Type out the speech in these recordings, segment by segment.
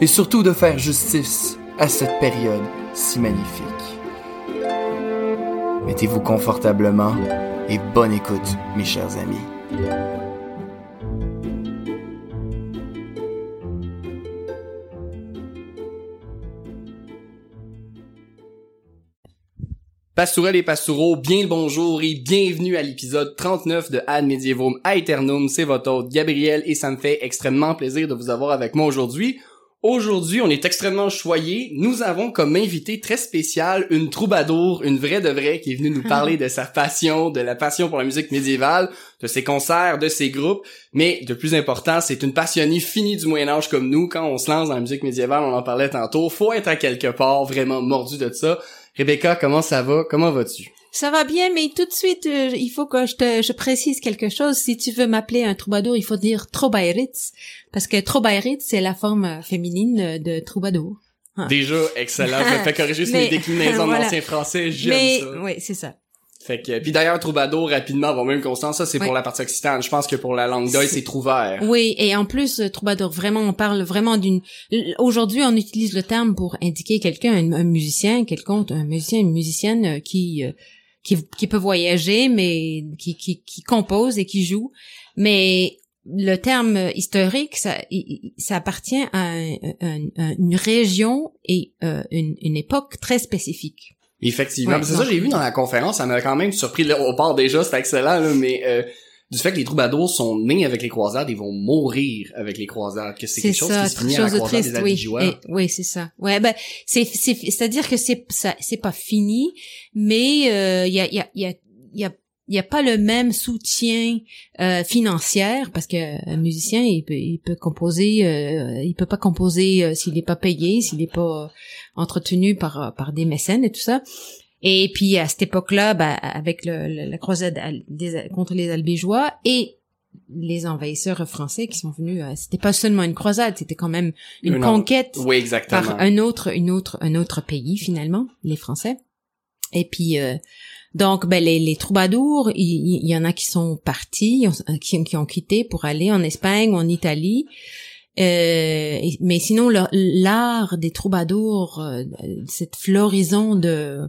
et surtout de faire justice à cette période si magnifique. Mettez-vous confortablement et bonne écoute, mes chers amis. Pastourelles et Pastoureaux, bien le bonjour et bienvenue à l'épisode 39 de Ad Medievum Aeternum. C'est votre hôte Gabriel et ça me fait extrêmement plaisir de vous avoir avec moi aujourd'hui. Aujourd'hui, on est extrêmement choyés. Nous avons comme invité très spécial une troubadour, une vraie de vraie, qui est venue nous parler de sa passion, de la passion pour la musique médiévale, de ses concerts, de ses groupes. Mais de plus important, c'est une passionnée finie du Moyen Âge comme nous. Quand on se lance dans la musique médiévale, on en parlait tantôt, faut être à quelque part vraiment mordu de ça. Rebecca, comment ça va? Comment vas-tu? Ça va bien, mais tout de suite, euh, il faut que je te je précise quelque chose. Si tu veux m'appeler un troubadour, il faut dire Trobairitz, parce que Trobairitz, c'est la forme euh, féminine euh, de troubadour. Ah. Déjà, excellent. Je fais corriger sur les déclinaisons voilà. d'ancien français. J'aime ça. oui, c'est ça. Fait que, puis d'ailleurs, troubadour, rapidement, avant même lance, ça, c'est pour la partie occitane. Je pense que pour la langue d'oeil, C'est- trouvert. Oui, et en plus, troubadour, vraiment, on parle vraiment d'une. Aujourd'hui, on utilise le terme pour indiquer quelqu'un, un, un musicien, quelconque, un musicien, une musicienne qui euh, qui, qui peut voyager, mais qui, qui qui compose et qui joue. Mais le terme historique, ça, ça appartient à un- un- un- une région et euh, une, une époque très spécifique. Effectivement. Ouais, c'est ça, j'ai vu dans la conférence, ça m'a quand même surpris. Là, on part déjà, c'est excellent, là, mais euh, du fait que les troubadours sont nés avec les croisades, ils vont mourir avec les croisades. Que c'est quelque chose qui se finit à la croisade triste, des oui. Et- oui, c'est ça. Ouais, ben c'est c'est c'est à dire que c'est ça c'est pas fini, mais euh, il y a il y a il y a y a il y a pas le même soutien euh, financier parce que un musicien il peut il peut composer euh, il peut pas composer euh, s'il est pas payé s'il est pas euh, entretenu par euh, par des mécènes et tout ça et puis à cette époque-là ben, avec le, le- la croisade des- contre les Albégeois et les envahisseurs français qui sont venus euh, c'était pas seulement une croisade c'était quand même une Une conquête Oui, exactement. par un autre une autre un autre pays finalement les Français et puis euh, donc ben les, les troubadours il y, en a qui sont partis qui, qui ont quitté pour aller en Espagne ou en Italie euh, mais sinon l'art des troubadours euh, cette floraison de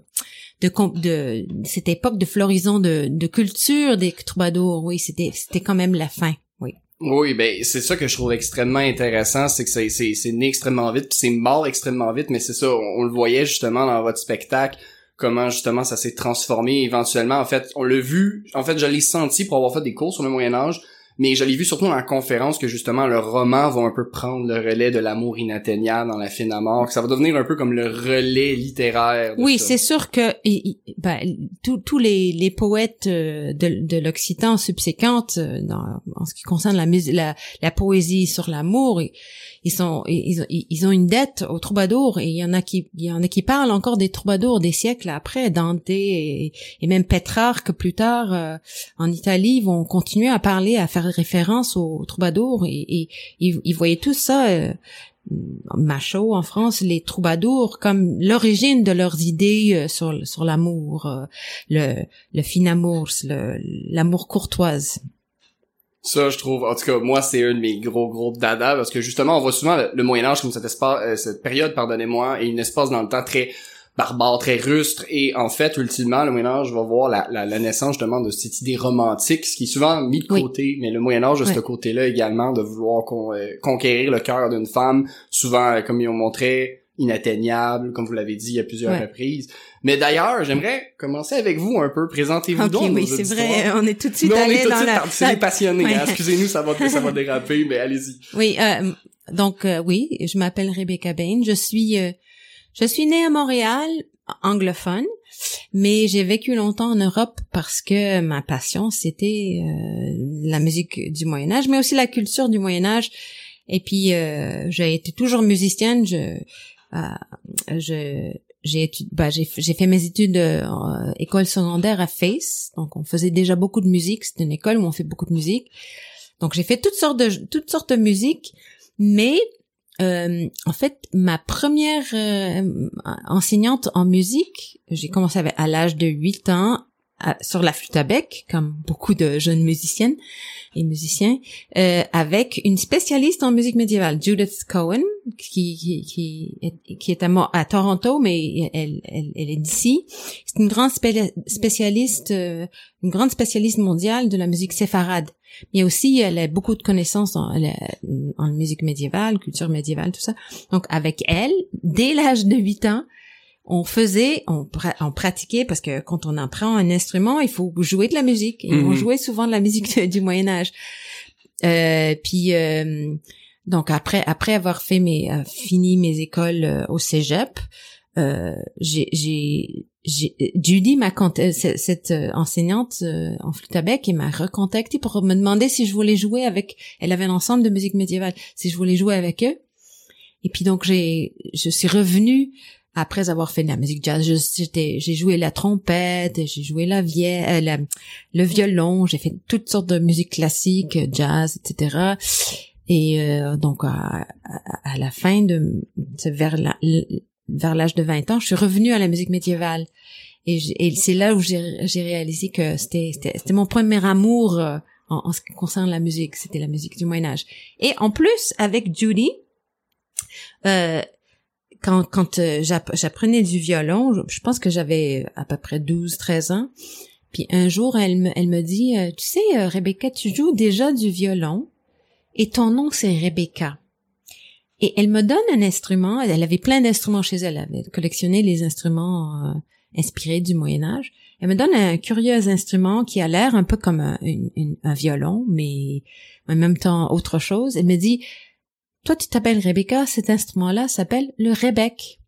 de, cette époque de floraison de, culture des troubadours. Oui c'était c'était quand même la fin. Oui. Oui, ben c'est ça que je trouve extrêmement intéressant, c'est que c'est c'est né extrêmement vite, puis c'est mort extrêmement vite, mais c'est ça, on, on le voyait justement dans votre spectacle, comment justement ça s'est transformé éventuellement. En fait, on l'a vu, en fait, je l'ai senti pour avoir fait des cours sur le Moyen Âge, mais je l'ai vu surtout dans la conférence que justement le roman va un peu prendre le relais de l'amour inatteignable dans la fine à mort, que ça va devenir un peu comme le relais littéraire. de Oui, c'est sûr que ben, tous les, les poètes euh, de, de l'Occitan subséquente, euh, dans, en ce qui concerne la, mus- la, la poésie sur l'amour, ils, ils sont ils, ils- ils ont une dette aux troubadours et il y en a qui il y en a qui parlent encore des troubadours des siècles après Dante et, et même Pétrarque plus tard euh, en Italie vont continuer à parler à faire référence aux troubadours et, ils, ils voyaient tout ça euh, Machaut en France, les troubadours comme l'origine de leurs idées euh, sur sur l'amour, euh, le le fin amour, l'amour courtoise. Ça, je trouve, en tout cas, moi, c'est un de mes gros, gros dada, parce que justement, on voit souvent le, le Moyen-Âge comme cet espace, euh, cette période, pardonnez-moi, et une espace dans le temps très barbare, très rustre, et en fait, ultimement, le Moyen-Âge va voir la, la, la naissance, justement, de cette idée romantique, ce qui est souvent mis de Oui. côté, mais le Moyen-Âge a Ouais. ce côté-là également, de vouloir con- euh, conquérir le cœur d'une femme, souvent, euh, comme ils ont montré, inatteignable, comme vous l'avez dit à plusieurs Ouais. reprises. Mais d'ailleurs, j'aimerais commencer avec vous un peu, présentez-vous Ok, donc oui, c'est vrai, on est tout de suite Non, on est allé tout de dans suite la. c'est. Ouais. hein. Excusez-nous, ça va, ça va déraper, mais allez-y. Oui, euh, donc euh, oui, je m'appelle Rebecca Bain. Je suis euh, je suis née à Montréal, anglophone, mais j'ai vécu longtemps en Europe parce que ma passion c'était euh, la musique du Moyen Âge, mais aussi la culture du Moyen Âge. Et puis j'ai été toujours musicienne. Je je j'ai bah, j'ai fait mes études euh, école secondaire à Face donc on faisait déjà beaucoup de musique c'est une école où on fait beaucoup de musique donc j'ai fait toutes sortes de toutes sortes de musique mais euh, en fait ma première euh, enseignante en musique j'ai commencé à l'âge de 8 ans sur la flûte à bec, comme beaucoup de jeunes musiciennes et musiciens, euh, avec une spécialiste en musique médiévale, Judith Cohen, qui, qui, qui, est, qui est à, à Toronto, mais elle, elle, elle est d'ici. C'est une grande spécialiste, euh, une grande spécialiste mondiale de la musique séfarade. Mais aussi, elle a beaucoup de connaissances en, en musique médiévale, culture médiévale, tout ça. Donc, avec elle, dès l'âge de 8 ans, on faisait, on, on, pratiquait parce que quand on apprend un instrument, il faut jouer de la musique. Et on mhm. jouait souvent de la musique du Moyen Âge. Euh, puis euh, donc après après avoir fait mes euh, fini mes écoles euh, au Cégep, j'ai j'ai Judy m'a cette, cette enseignante en flûte à bec et m'a recontacté pour me demander si je voulais jouer avec elle avait un ensemble de musique médiévale si je voulais jouer avec eux et puis donc j'ai je suis revenue après avoir fait de la musique jazz, j'ai joué la trompette, j'ai joué la vieille, euh, le violon, j'ai fait toutes sortes de musique classique, jazz, etc. Et euh, donc à, à, la fin de vers la, vers l'âge de 20 ans, je suis revenue à la musique médiévale. Et, c'est là où j'ai réalisé que c'était mon premier amour euh, en, en, ce qui concerne la musique, c'était la musique du Moyen Âge. Et en plus avec Judy, euh, quand, quand euh, j'apprenais du violon, je, pense que j'avais à peu près 12, 13 ans. Puis un jour, elle me, elle me dit, euh, tu sais, Rebecca, tu joues déjà du violon et ton nom, c'est Rebecca. Et elle me donne un instrument. Elle avait plein d'instruments chez elle. Elle avait collectionné les instruments inspirés du Moyen Âge. Elle me donne un curieux instrument qui a l'air un peu comme un, un violon, mais en même temps autre chose. Elle me dit, toi, tu t'appelles Rebecca, cet instrument-là s'appelle le rebec.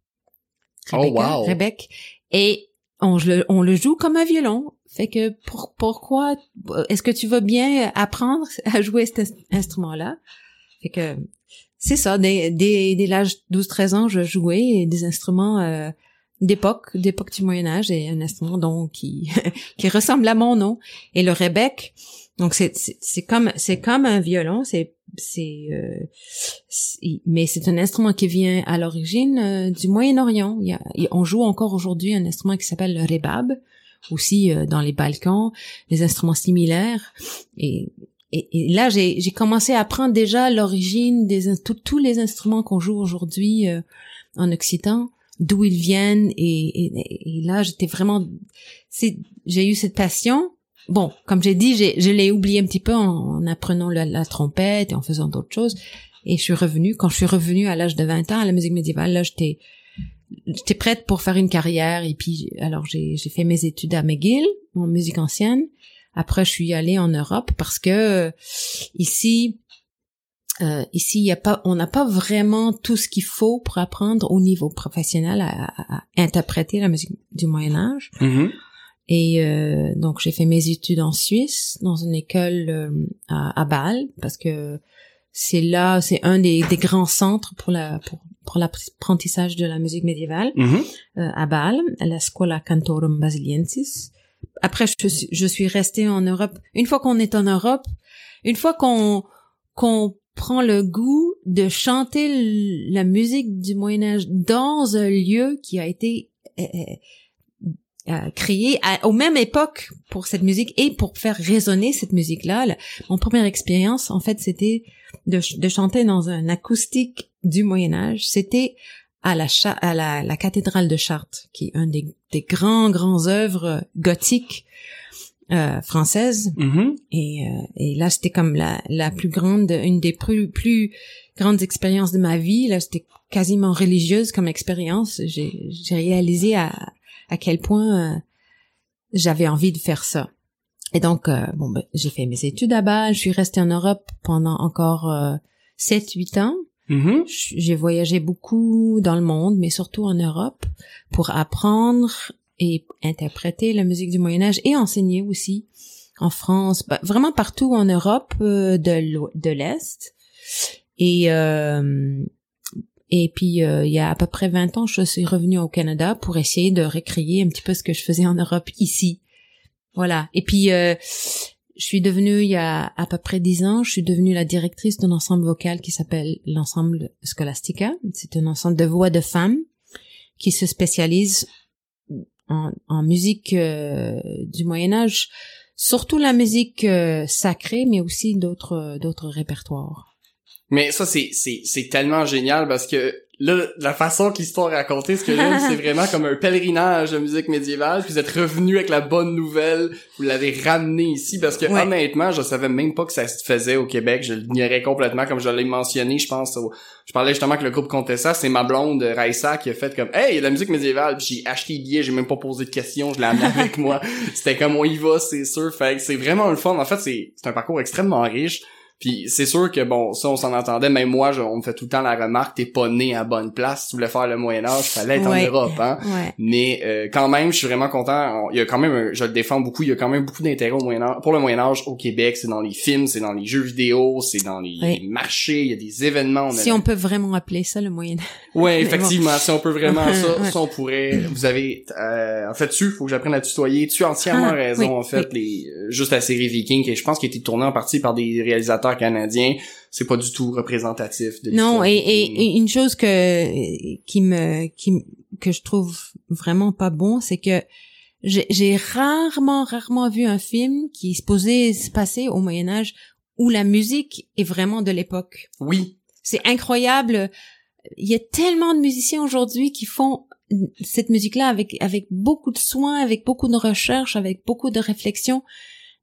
oh wow. Rebec. Et on le, on le joue comme un violon. Fait que pour, pourquoi est-ce que tu vas bien apprendre à jouer cet instrument-là? Fait que c'est ça, dès, dès, dès l'âge 12-13 ans, je jouais des instruments euh, d'époque, d'époque du Moyen Âge, et un instrument donc qui qui ressemble à mon nom. Et le rebec, donc c'est c'est comme c'est comme un violon, c'est c'est euh, mais c'est un instrument qui vient à l'origine euh, du Moyen-Orient. Il y a, on joue encore aujourd'hui un instrument qui s'appelle le rebab, aussi euh, dans les Balkans, des instruments similaires. Et, et, là j'ai commencé à apprendre déjà l'origine des tous les instruments qu'on joue aujourd'hui en Occitan d'où ils viennent et, et, là j'étais vraiment j'ai eu cette passion bon, comme j'ai dit, je l'ai oublié un petit peu en, apprenant la, trompette et en faisant d'autres choses. Et je suis revenue, quand je suis revenue à l'âge de 20 ans à la musique médiévale, là, j'étais, j'étais prête pour faire une carrière. Et puis, alors, j'ai, j'ai fait mes études à McGill, en musique ancienne. Après, je suis allée en Europe parce que euh, ici, euh, ici, y a pas, on n'a pas vraiment tout ce qu'il faut pour apprendre au niveau professionnel à, interpréter la musique du Moyen Âge. Mm-hmm. Et euh, donc j'ai fait mes études en Suisse dans une école euh, à, à, Bâle parce que c'est là, c'est un des, des, grands centres pour la pour, pour l'apprentissage de la musique médiévale euh, à Bâle, à la Scuola Cantorum Basiliensis. Après, je, je suis restée en Europe. Une fois qu'on est en Europe, une fois qu'on qu'on prend le goût de chanter la musique du Moyen Âge dans un lieu qui a été créé à, aux mêmes époques pour cette musique et pour faire résonner cette musique-là. Mon première expérience, en fait, c'était de, de, chanter dans un acoustique du Moyen Âge. C'était à la, à la, la, cathédrale de Chartres, qui est un des, des grands, grands œuvres gothiques euh, françaises. Mm-hmm. Et, euh, et là, c'était comme la, la plus grande, une des plus, plus grandes expériences de ma vie. Là, c'était quasiment religieuse comme expérience. J'ai réalisé à, à quel point euh, j'avais envie de faire ça. Et donc, euh, bon, ben, j'ai fait mes études à bas, je suis restée en Europe pendant encore euh, 7-8 ans. Mhm. J'ai voyagé beaucoup dans le monde, mais surtout en Europe, pour apprendre et interpréter la musique du Moyen Âge et enseigner aussi en France, bah, vraiment partout en Europe euh, de l'Est. Et euh, et puis euh, il y a à peu près 20 ans, je suis revenue au Canada pour essayer de recréer un petit peu ce que je faisais en Europe ici. Voilà. Et puis euh, je suis devenue il y a à peu près 10 ans, je suis devenue la directrice d'un ensemble vocal qui s'appelle l'ensemble Scholastica. C'est un ensemble de voix de femmes qui se spécialise en, en musique euh, du Moyen Âge, surtout la musique euh, sacrée, mais aussi d'autres d'autres répertoires. Mais ça, c'est, c'est, c'est tellement génial parce que là, la façon que l'histoire est racontée, ce que j'aime, c'est vraiment comme un pèlerinage de musique médiévale. Puis vous êtes revenu avec la bonne nouvelle, vous l'avez ramené ici parce que Ouais. honnêtement, je savais même pas que ça se faisait au Québec. Je l'ignorais complètement, comme je l'ai mentionné, je pense. au- Je parlais justement que le groupe comptait ça. C'est ma blonde Raissa qui a fait comme Hey, il y a de la musique médiévale. Puis j'ai acheté les billets, j'ai même pas posé de questions, je l'ai amené avec moi. C'était comme on y va, c'est sûr. Fait que c'est vraiment le fun. En fait, c'est c'est un parcours extrêmement riche. Puis c'est sûr que bon, ça on s'en entendait, même moi, je- on me fait tout le temps la remarque, t'es pas né à bonne place, si tu voulais faire le Moyen Âge, fallait être Ouais. en Europe, hein. Ouais. Mais euh, quand même, je suis vraiment content. On- Il y a quand même, un- je le défends beaucoup. Il y a quand même beaucoup d'intérêt au Moyen Âge, pour le Moyen Âge au Québec. C'est dans les films, c'est dans les jeux vidéo, c'est dans les, marchés. Il y a des événements. a Si on peut vraiment appeler ça le Moyen Âge. Ouais, effectivement, si on peut vraiment ça, ça on pourrait. Vous avez, euh, en fait, tu, faut que j'apprenne à tutoyer. Tu as entièrement Ah, raison. oui, en fait, les, euh, juste la série Viking, qui je pense qui a été tournée en partie par des réalisateurs canadiens, c'est pas du tout représentatif de Non, et, viking. et, et une chose que qui me qui que je trouve vraiment pas bon, c'est que j'ai rarement rarement vu un film qui est supposé se passer au Moyen Âge où la musique est vraiment de l'époque. Oui, C'est incroyable. Il y a tellement de musiciens aujourd'hui qui font cette musique-là avec avec beaucoup de soin, avec beaucoup de recherche, avec beaucoup de réflexion.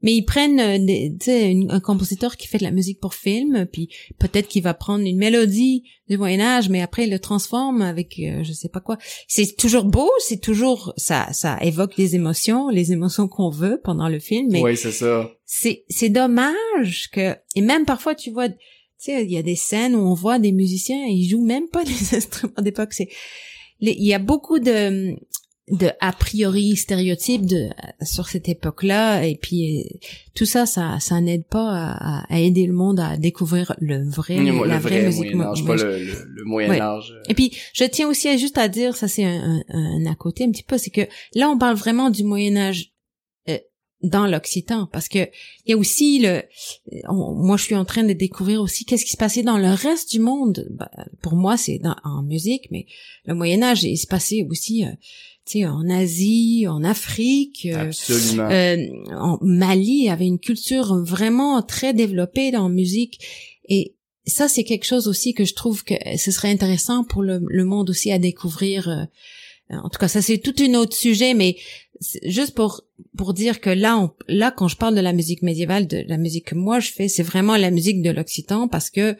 Mais ils prennent, euh, des- tu sais, une- un compositeur qui fait de la musique pour film, puis peut-être qu'il va prendre une mélodie du Moyen Âge, mais après il le transforme avec euh, je sais pas quoi. C'est toujours beau, c'est toujours ça, ça évoque des émotions, les émotions qu'on veut pendant le film. Mais oui, c'est ça. c'est c'est dommage que et même parfois tu vois tu sais il y a des scènes où on voit des musiciens ils jouent même pas des instruments d'époque c'est il y a beaucoup de de a priori stéréotypes de sur cette époque-là et puis euh, tout ça ça ça n'aide pas à, à- aider le monde à découvrir le vrai Le, le la vrai vraie musique Moyen Âge, pas le, le, Moyen Ouais. Âge. et puis, je tiens aussi à juste à dire, ça c'est un, un, un à côté un petit peu, c'est que là, on parle vraiment du Moyen Âge euh, dans l'Occitan, parce que il y a aussi le, on- moi, je suis en train de découvrir aussi qu'est-ce qui se passait dans le reste du monde. Ben, pour moi, c'est en musique, mais le Moyen Âge, il se passait aussi, euh, tu sais, en Asie, en Afrique. euh, Absolument. euh, en Mali avait une culture vraiment très développée dans la musique et ça c'est quelque chose aussi que je trouve que ce serait intéressant pour le, le monde aussi à découvrir. euh, en tout cas, ça c'est tout un autre sujet, mais juste pour pour dire que là, on, là quand je parle de la musique médiévale, de la musique que moi je fais, c'est vraiment la musique de l'Occitan parce que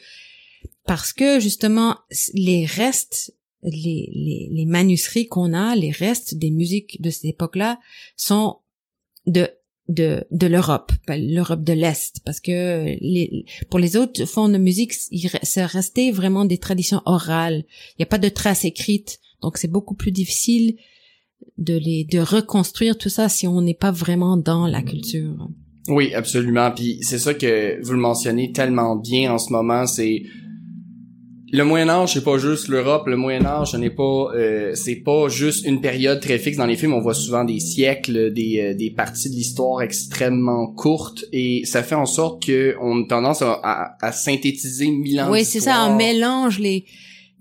parce que justement les restes les, les, les manuscrits qu'on a, les restes des musiques de cette époque-là sont de de de l'Europe, l'Europe de l'Est, parce que les, pour les autres formes de musique, c'est resté vraiment des traditions orales. Il n'y a pas de traces écrites, donc c'est beaucoup plus difficile de les de reconstruire tout ça si on n'est pas vraiment dans la culture. Oui, absolument. Puis c'est ça que vous le mentionnez tellement bien en ce moment, c'est le Moyen Âge, c'est pas juste l'Europe. Le Moyen Âge, ce n'est pas, euh, c'est pas juste une période très fixe dans les films. On voit souvent des siècles, des, euh, des parties de l'histoire extrêmement courtes, et ça fait en sorte que on a tendance à, à- à synthétiser mille ans. Oui, c'est ça, on mélange les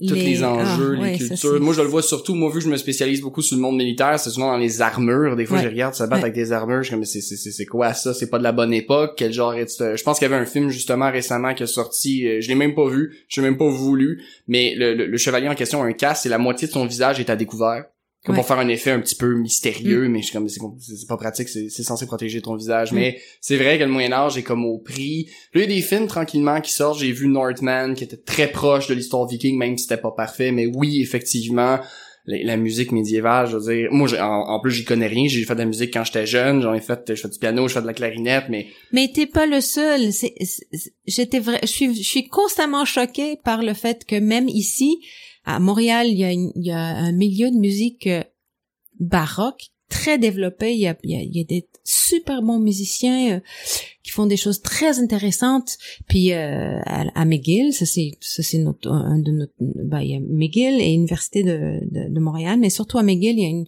tous les, enjeux, ah, les ouais, ça, cultures. Moi, je le vois surtout, moi, vu que je me spécialise beaucoup sur le monde militaire, c'est souvent dans les armures. Des fois, Ouais. je regarde ça Ouais. avec des armures, je suis comme, mais c'est, c'est, c'est, c'est quoi ça? C'est pas de la bonne époque? Quel genre est Je pense qu'il y avait un film, justement, récemment, qui est sorti, euh, je l'ai même pas vu, je l'ai même pas voulu, mais le, le, le chevalier en question a un casque et la moitié de son visage est à découvert. Comme Ouais. pour faire un effet un petit peu mystérieux, mais je suis comme, c'est, pas pratique, c'est, c'est censé protéger ton visage. Mm. Mais c'est vrai que le Moyen-Âge est comme au prix. Là, il y a des films tranquillement qui sortent. J'ai vu Northman, qui était très proche de l'histoire viking, même si c'était pas parfait. Mais oui, effectivement, la, musique médiévale, je veux dire, moi, en, plus, j'y connais rien. J'ai fait de la musique quand j'étais jeune. J'en ai fait, je fais du piano, je fais de la clarinette, mais. Mais t'es pas le seul. C'est, j'étais vrai, je suis, je suis constamment choquée par le fait que même ici, à Montréal, il y a, il y a un milieu de musique euh, baroque très développé. Il y a, il y a, des super bons musiciens euh, qui font des choses très intéressantes. Puis euh, à, McGill, ça c'est ça c'est notre un de notre ben, il y a McGill et l'université de, de, Montréal, mais surtout à McGill, il y a une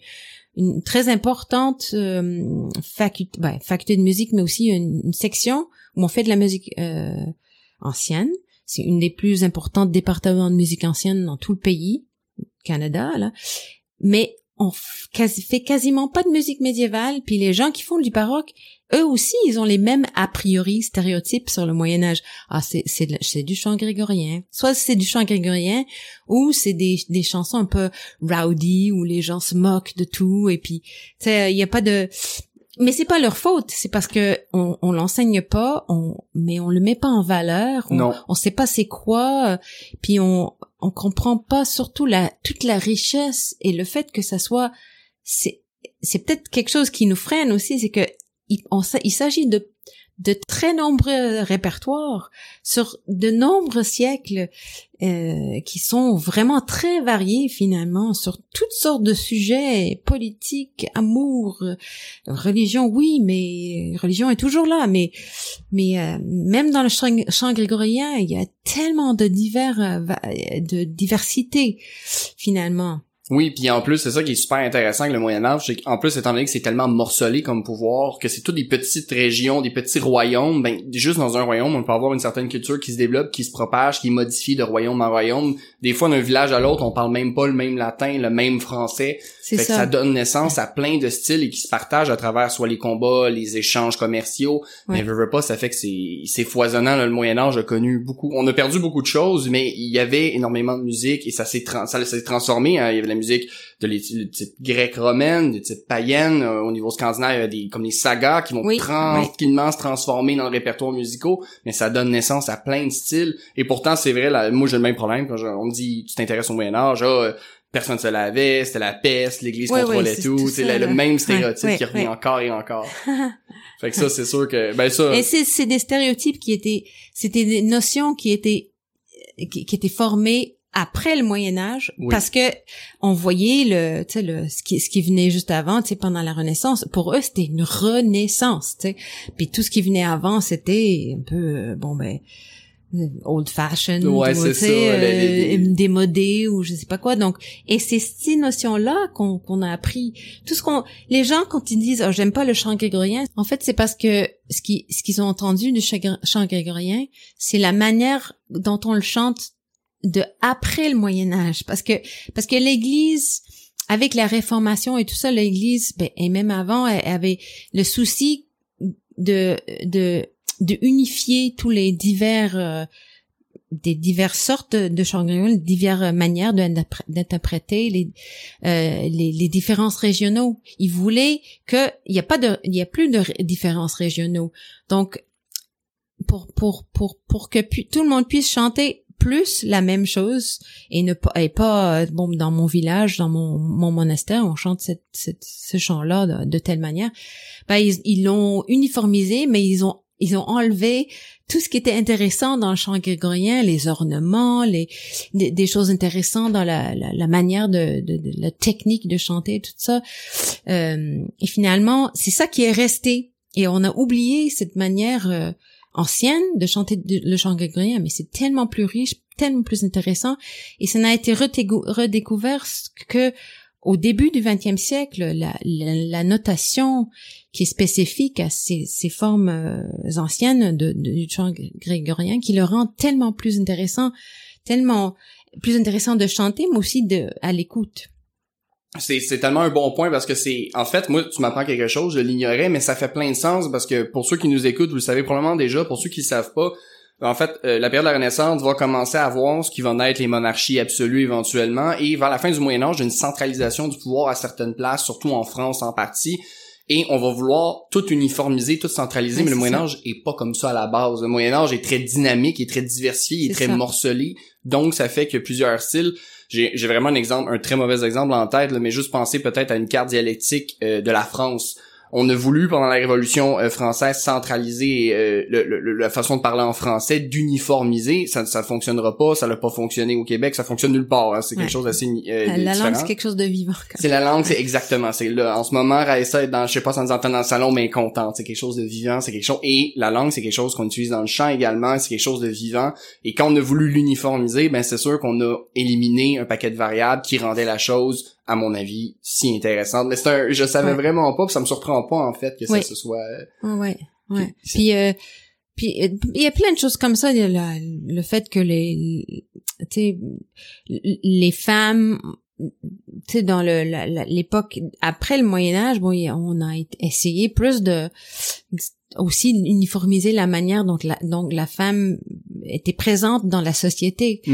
une très importante euh, faculté, ben, faculté de musique, mais aussi une, une, section où on fait de la musique euh, ancienne. C'est une des plus importantes départements de musique ancienne dans tout le pays, Canada, là. Mais on fait quasiment pas de musique médiévale, puis les gens qui font du baroque, eux aussi, ils ont les mêmes a priori stéréotypes sur le Moyen Âge. Ah, c'est c'est du chant grégorien. Soit c'est du chant grégorien, ou c'est des, des chansons un peu rowdy où les gens se moquent de tout et puis, tu il y a pas de mais c'est pas leur faute, c'est parce que on, on l'enseigne pas, on mais on le met pas en valeur, on, non. on sait pas c'est quoi, euh, puis on on comprend pas surtout la toute la richesse et le fait que ça soit c'est c'est peut-être quelque chose qui nous freine aussi, c'est que il, il s'agit de de très nombreux répertoires sur de nombreux siècles euh, qui sont vraiment très variés finalement sur toutes sortes de sujets politiques, amour, religion, oui, mais religion est toujours là, mais mais euh, même dans le chant, grégorien, il y a tellement de divers euh, de diversité finalement. Oui, puis en plus, c'est ça qui est super intéressant avec le Moyen Âge, c'est qu'en plus, étant donné que c'est tellement morcelé comme pouvoir, que c'est toutes des petites régions, des petits royaumes, ben juste dans un royaume, on peut avoir une certaine culture qui se développe, qui se propage, qui modifie de royaume en royaume. Des fois, d'un village à l'autre, on parle même pas le même latin, le même français. Fait ça. que ça donne naissance à plein de styles et qui se partagent à travers soit les combats, les échanges commerciaux. Mais veux, veux pas, ça fait que c'est foisonnant. le Moyen Âge a connu beaucoup. On a perdu beaucoup de choses, mais il y avait énormément de musique et ça s'est ça s'est transformé. Hein. Il y avait la musique de les, type grec romaine, de type païenne. Euh, au niveau scandinave, il y a des comme des sagas qui vont tranquillement se transformer dans le répertoire musical, mais ça donne naissance à plein de styles. Et pourtant, c'est vrai, là, moi j'ai le même problème quand on me dit tu t'intéresses au Moyen Âge. Ah, personne se lavait, c'était la peste, l'église contrôlait tout, c'est le, même stéréotype qui revient encore et encore. fait que ça, c'est sûr que, ben ça. Et c'est, des stéréotypes qui étaient, c'était des notions qui étaient, qui, étaient formées après le Moyen Âge parce que on voyait le tu sais le ce qui ce qui venait juste avant tu sais pendant la Renaissance pour eux c'était une renaissance tu sais. Puis tout ce qui venait avant c'était un peu euh, bon ben old fashioned ouais, ou, ça, euh, démodé ou je sais pas quoi. Donc et c'est ces notions là qu'on qu'on a appris. Tout ce qu'on les gens quand ils disent oh, j'aime pas le chant grégorien en fait c'est parce que ce qui ce qu'ils ont entendu du chant grégorien c'est la manière dont on le chante de après le Moyen Âge parce que parce que l'église avec la réformation et tout ça l'église ben, et même avant elle avait le souci de de de unifier tous les divers euh, des diverses sortes de grégoriens, diverses manières d'interpréter les, euh, les, les différences régionaux. Ils voulaient que il y a pas de il y a plus de différences régionaux. Donc pour pour pour pour que tout le monde puisse chanter plus la même chose et ne pas et pas euh, bon dans mon village dans mon, mon monastère on chante ce chant là de, telle manière ben ils l'ont uniformisé mais ils ont ils ont enlevé tout ce qui était intéressant dans le chant grégorien, les ornements, les des, choses intéressantes dans la, la, manière de, de, de, la technique de chanter, tout ça. Euh, et finalement, c'est ça qui est resté. Et on a oublié cette manière euh, ancienne de chanter le chant grégorien, mais c'est tellement plus riche, tellement plus intéressant. Et ça n'a été redécouvert que au début du XXe siècle, la, notation qui est spécifique à ces, formes euh, anciennes du chant grégorien, qui le rend tellement plus intéressant, tellement plus intéressant de chanter, mais aussi de à l'écoute. C'est, c'est tellement un bon point parce que c'est en fait moi tu m'apprends quelque chose je l'ignorais mais ça fait plein de sens parce que pour ceux qui nous écoutent vous le savez probablement déjà pour ceux qui le savent pas en fait, euh, la période de la Renaissance va commencer à voir ce qui va naître les monarchies absolues éventuellement, et vers la fin du Moyen Âge, une centralisation du pouvoir à certaines places, surtout en France en partie, et on va vouloir tout uniformiser, tout centraliser, mais le Moyen. Âge est pas comme ça à la base. Le Moyen Âge est très dynamique, il est très diversifié, il est C'est très ça. morcelé, donc ça fait que plusieurs styles. J'ai vraiment un exemple, un très mauvais exemple en tête, là, mais juste penser peut-être à une carte dialectique euh, de la France. On a voulu pendant la Révolution euh, française centraliser euh, le- le- la façon de parler en français, d'uniformiser. Ça ça fonctionnera pas, ça n'a pas fonctionné au Québec, ça fonctionne nulle part. hein. C'est quelque Ouais. chose d'assez euh, la langue, c'est quelque chose de vivant. quand C'est la langue, c'est exactement. C'est là, en ce moment, Raissa est dans, je sais pas on nous entend dans le salon, mais contente. C'est quelque chose de vivant, c'est quelque chose. Et la langue, c'est quelque chose qu'on utilise dans le champ également. C'est quelque chose de vivant. Et quand on a voulu l'uniformiser, ben c'est sûr qu'on a éliminé un paquet de variables qui rendaient la chose, à mon avis, si intéressante. Mais c'est un, je savais Ouais. vraiment pas, puis ça me surprend pas en fait que ça se soit. Ouais, ouais, ouais. Puis, euh, puis euh, il y a plein de choses comme ça. Il y a la- le fait que les, tu sais, les femmes, tu sais, dans le l'époque après le Moyen Âge, bon, on a essayé plus de aussi uniformiser la manière dont la, dont la femme était présente dans la société. C'est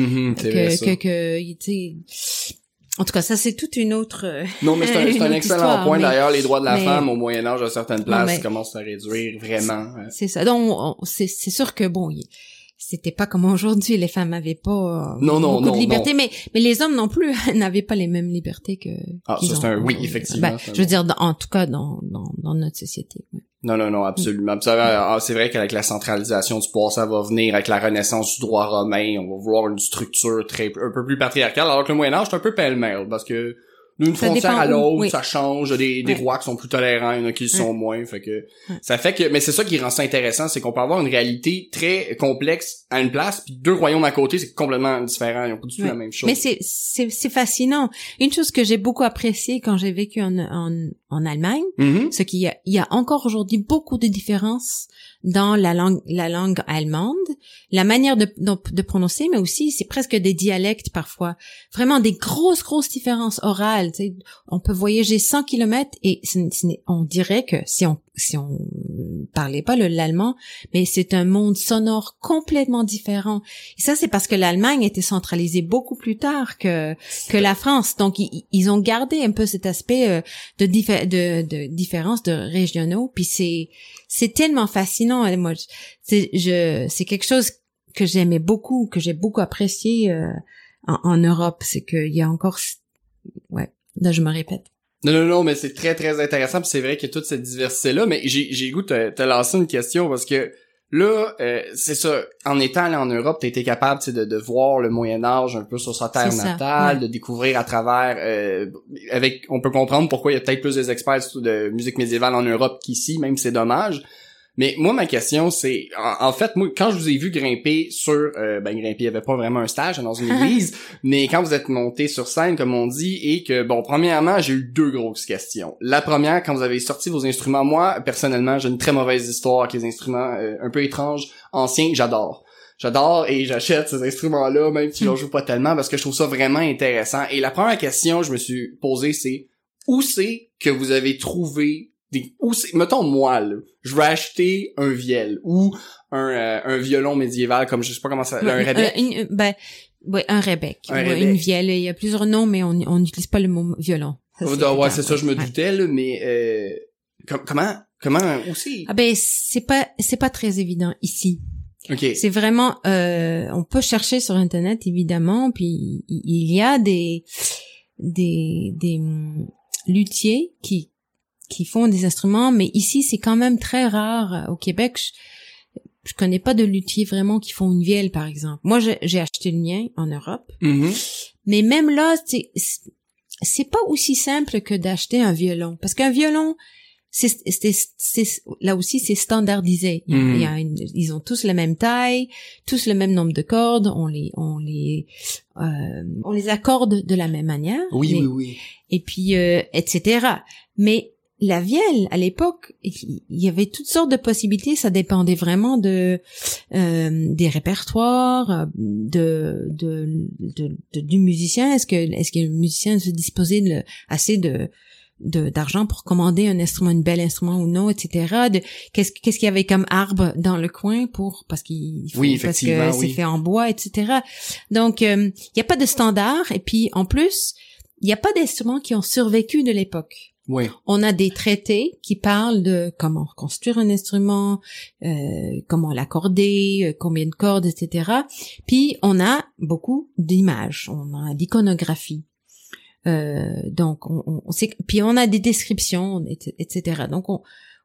vrai, que, que, que, tu sais, en tout cas, ça c'est toute une autre. euh, Non, mais c'est un, c'est un excellent histoire, point. mais- D'ailleurs, les droits de la mais- femme au Moyen Âge à certaines places mais- commencent à réduire vraiment. euh. C'est ça. Donc, on- c'est sûr que bon, c'était pas comme aujourd'hui. Les femmes avaient pas euh, Non, non, beaucoup non, de liberté, mais mais les hommes non plus n'avaient pas les mêmes libertés que. Ah, ça, c'est un- oui, effectivement, Ben, je veux dire, dans- en tout cas, dans dans, dans notre société. ouais. Non, non, non, absolument. Va- ah, c'est vrai qu'avec la centralisation du pouvoir, ça va venir avec la renaissance du droit romain. On va vouloir une structure très un peu plus patriarcale, alors que le Moyen Âge, c'est un peu pêle-mêle, parce que d'une frontière à l'autre, oui. ça change. Il y a des, des rois qui sont plus tolérants, il y en a qui le sont moins. Fait que ça fait que, mais c'est ça qui rend ça intéressant, c'est qu'on peut avoir une réalité très complexe à une place, puis deux royaumes à côté, c'est complètement différent. Ils ont pas du tout la même chose. Mais c'est c'est c'est fascinant. Une chose que j'ai beaucoup appréciée quand j'ai vécu en en en Allemagne, Mhm. qu'il y a, il y a encore aujourd'hui beaucoup de différences dans la langue, la langue allemande, la manière de, de, de prononcer, mais aussi c'est presque des dialectes parfois. Vraiment des grosses, grosses différences orales. On peut voyager 100 kilomètres et ce ce on dirait que si on si on parlait pas le- l'allemand, mais c'est un monde sonore complètement différent. Et ça, c'est parce que l'Allemagne était centralisée beaucoup plus tard que que la France. Donc, ils, ils ont gardé un peu cet aspect euh, de, diffé- de, de différence de régionaux. Puis c'est c'est tellement fascinant. Moi, c'est c'est quelque chose que j'aimais beaucoup, que j'ai beaucoup apprécié euh, en, en Europe. C'est qu'il y a encore ouais. Là, je me répète. Non, non, non, mais c'est très, très intéressant. c'est vrai qu'il y a toute cette diversité-là. Mais j'ai, goût de te, lancer une question parce que là, euh, c'est ça. En étant allé en Europe, t'as été capable tu de, de voir le Moyen Âge un peu sur sa terre natale, ouais. de découvrir à travers. euh, avec, on peut comprendre pourquoi il y a peut-être plus des experts de musique médiévale en Europe qu'ici, même si c'est dommage. Mais moi, ma question, c'est... En, en fait, moi, quand je vous ai vu grimper sur... euh, ben, grimper, il y avait pas vraiment un stage dans une église, mais quand vous êtes monté sur scène, comme on dit, et que, bon, premièrement, j'ai eu deux grosses questions. La première, quand vous avez sorti vos instruments, moi, personnellement, j'ai une très mauvaise histoire avec les instruments euh, un peu étranges, anciens, j'adore. J'adore et j'achète ces instruments-là, même si j'en joue pas tellement, parce que je trouve ça vraiment intéressant. Et la première question que je me suis posée, c'est où c'est que vous avez trouvé des... C'est... Mettons, moi, là, je vais acheter un vielle ou un, euh, un violon médiéval, comme je sais pas comment ça... un rebec. Euh, ben, ouais, un rebec. Un Ouais. Une vielle. Il y a plusieurs noms, mais on on n'utilise pas le mot violon. Ça, Ouais, c'est ouais, c'est ça, je me doutais, là, mais euh, com- comment, comment aussi? Ah ben c'est pas c'est pas très évident ici. Ok. C'est vraiment euh, on peut chercher sur internet évidemment puis il il y a des des des hum, luthiers qui qui font des instruments mais ici c'est quand même très rare au Québec. Je, je connais pas de luthiers vraiment qui font une vielle par exemple. Moi j'ai acheté le mien en Europe, Mhm. mais même là c'est pas aussi simple que d'acheter un violon parce qu'un violon c'est là aussi c'est standardisé. Il y a- Mhm. il y a une- ils ont tous la même taille, tous le même nombre de cordes, on les on les euh, on les accorde de la même manière. Oui, Mais- oui, oui. Et puis euh, etc. Mais la vielle à l'époque, il y avait toutes sortes de possibilités. Ça dépendait vraiment de euh, des répertoires, euh, de, de, de, de- du musicien. Est-ce que est-ce que le musicien se disposait de assez de d'argent pour commander un instrument, un bel instrument ou non, etc. De qu'est-ce qu'est-ce qu'il y avait comme arbre dans le coin pour parce qu'il faut- Oui, parce que c'est fait en bois, etc. Donc euh, il n'y a pas de standard et puis en plus il n'y a pas d'instruments qui ont survécu de l'époque. On a des traités qui parlent de comment construire un instrument, euh, comment l'accorder, euh, combien de cordes, etc. Puis on a beaucoup d'images, on a d'iconographie. Euh, donc on, sait, puis on a des descriptions, etc. Donc on,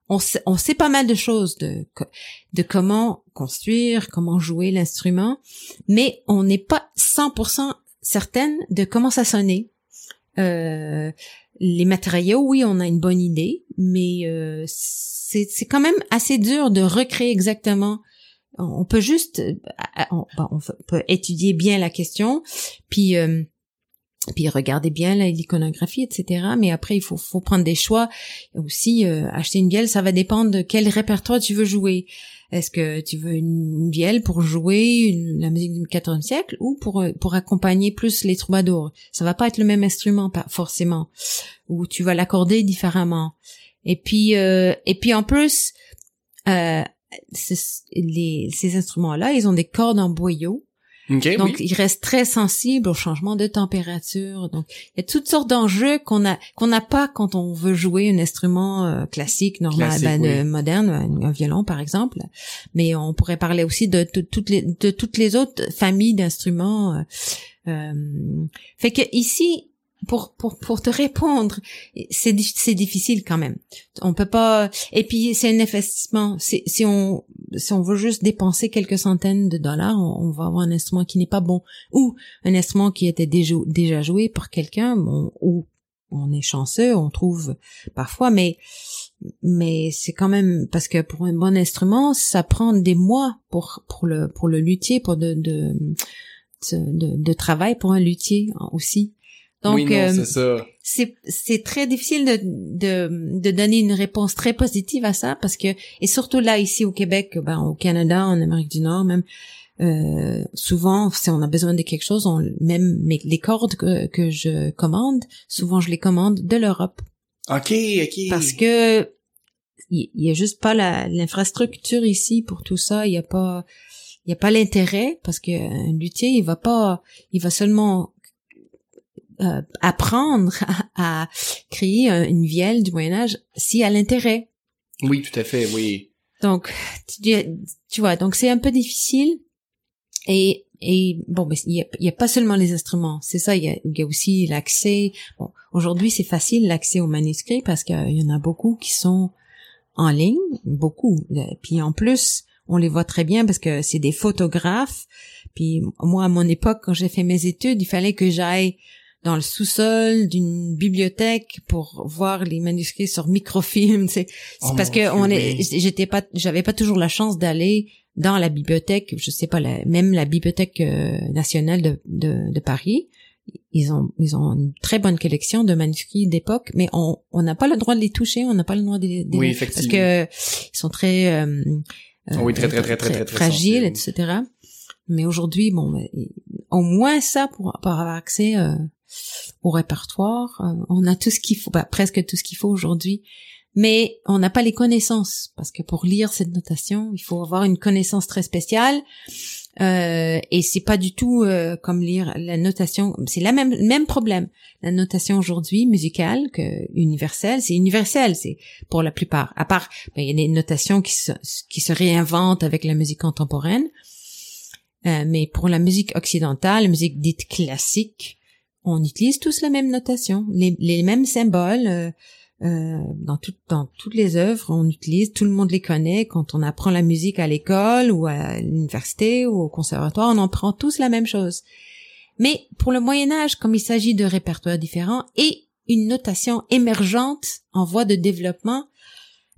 on sait, on sait pas mal de choses de de comment construire, comment jouer l'instrument, mais on n'est pas 100% certaine de comment ça sonnait. Euh, les matériaux, oui, on a une bonne idée, mais euh, c'est quand même assez dur de recréer exactement. On peut juste, euh, on, on peut étudier bien la question, puis euh, puis regarder bien l'iconographie, etc. Mais après, il faut, faut prendre des choix. Aussi, euh, acheter une vielle, ça va dépendre de quel répertoire tu veux jouer. Est-ce que tu veux une vielle pour jouer la musique du XIVe siècle ou pour pour accompagner plus les troubadours? Ça va pas être le même instrument, pas forcément. Ou tu vas l'accorder différemment. Et puis euh, et puis en plus, euh, les, ces instruments-là, ils ont des cordes en boyau donc, il reste très sensible au changement de température. Donc, il y a toutes sortes d'enjeux qu'on a qu'on n'a pas quand on veut jouer un instrument euh, classique, normal, ben, moderne, un, violon par exemple. Mais on pourrait parler aussi de, toutes les de toutes les autres familles d'instruments. Euh, euh, fait que ici, pour pour pour te répondre, c'est c'est difficile quand même. On peut pas. Et puis c'est un investissement. Si on si on veut juste dépenser quelques centaines de dollars, on, va avoir un instrument qui n'est pas bon ou un instrument qui était déjà déjà joué par quelqu'un ou on est chanceux, on trouve parfois, mais mais c'est quand même parce que pour un bon instrument, ça prend des mois pour pour le pour le luthier, pour de de, de, de travail pour un luthier aussi. Donc, euh, c'est c'est très difficile de, de, de donner une réponse très positive à ça parce que et surtout là ici au Québec, ben au Canada, en Amérique du Nord même, euh, souvent si on a besoin de quelque chose, on, même les cordes que, que je commande, souvent je les commande de l'Europe. Ok, ok. Parce que il y, a juste pas l'infrastructure ici pour tout ça. Il y a pas il y a pas l'intérêt parce que un luthier il va pas il va seulement euh, apprendre à, créer une vielle du Moyen Âge si à l'intérêt. Oui, tout à fait, oui. Donc, tu, tu vois, donc c'est un peu difficile. Et, et bon, mais il y a, pas seulement les instruments, c'est ça. Il y a, y a aussi l'accès. Bon, aujourd'hui c'est facile l'accès aux manuscrits parce qu'il y en a beaucoup qui sont en ligne, beaucoup. Puis en plus, on les voit très bien parce que c'est des photographes. Puis moi, à mon époque, quand j'ai fait mes études, il fallait que j'aille dans le sous-sol d'une bibliothèque pour voir les manuscrits sur microfilm. C'est oh parce que on est, j'étais pas, j'avais pas toujours la chance d'aller dans la bibliothèque, je sais pas, la, même la bibliothèque euh, nationale de, de, de, Paris. Ils ont, ils ont une très bonne collection de manuscrits d'époque, mais on, on n'a pas le droit de les toucher, on n'a pas le droit de les, oui, parce que ils sont très, euh, oui, très, très, très, très, fragiles, etc. Mais aujourd'hui, bon, au moins ça pour, pour avoir accès euh, au répertoire. Euh, on a tout ce qu'il faut, bah, presque tout ce qu'il faut aujourd'hui, mais on n'a pas les connaissances parce que pour lire cette notation, il faut avoir une connaissance très spéciale. Euh, et c'est pas du tout euh, comme lire la notation. C'est la même même problème. La notation aujourd'hui musicale que universelle, c'est universel. C'est pour la plupart. À part, ben, il y a des notations qui se qui se réinventent avec la musique contemporaine. Euh, mais pour la musique occidentale, la musique dite classique, on utilise tous la même notation, les, les mêmes symboles. Euh, euh, dans, dans toutes les œuvres, on utilise, tout le monde les connaît. Quand on apprend la musique à l'école ou à l'université ou au conservatoire, on en prend tous la même chose. Mais pour le Moyen Âge, comme il s'agit de répertoires différents et une notation émergente en voie de développement,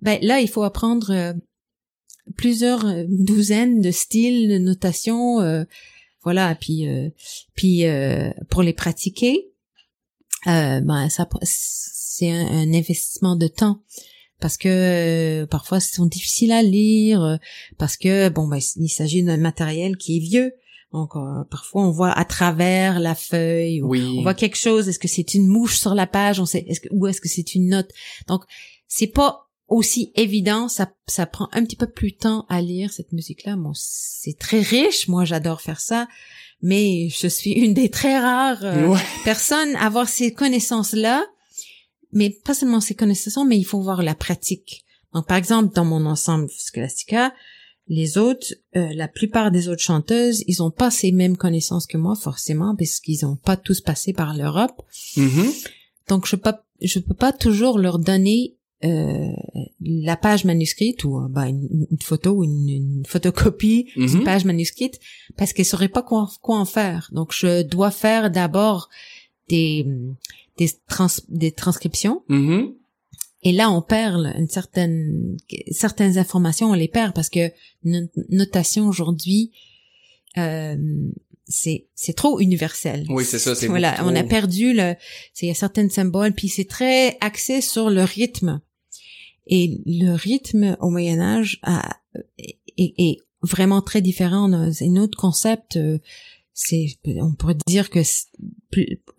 ben là, il faut apprendre euh, plusieurs douzaines de styles de notation voilà puis euh, puis euh, pour les pratiquer euh, ben ça c'est un, investissement de temps. Parce que parfois ils sont difficiles à lire parce que bon ben il s'agit d'un matériel qui est vieux. Donc parfois on voit à travers la feuille on voit quelque chose est-ce que c'est une mouche sur la page on sait est-ce que ou est-ce que c'est une note. Donc c'est pas aussi évident, ça, ça prend un petit peu plus de temps à lire cette musique-là. Bon, c'est très riche, moi j'adore faire ça, mais je suis une des très rares euh, personnes à avoir ces connaissances-là. mais pas seulement ces connaissances, mais il faut voir la pratique. Donc, par exemple, dans mon ensemble Scholastica, les autres, euh, la plupart des autres chanteuses, ils ont pas ces mêmes connaissances que moi, forcément, parce qu'ils ont pas tous passé par l'Europe. Mm-hmm. Donc, je peux, je peux pas toujours leur donner euh, la page manuscrite ou euh, bah, une, une photo ou une, une, photocopie Mhm. d'une page manuscrite parce qu'elles sauraient pas quoi, quoi en faire. Donc, je dois faire d'abord des des, trans, des transcriptions Mm-hmm. et là on perd une certaine certaines informations on les perd parce que notre notation aujourd'hui euh, c'est c'est trop universel Oui, c'est ça, c'est voilà on a perdu le il y a certains symboles puis c'est très axé sur le rythme et le rythme au Moyen Âge est, vraiment très différent c'est un autre concept euh, c'est on pourrait dire que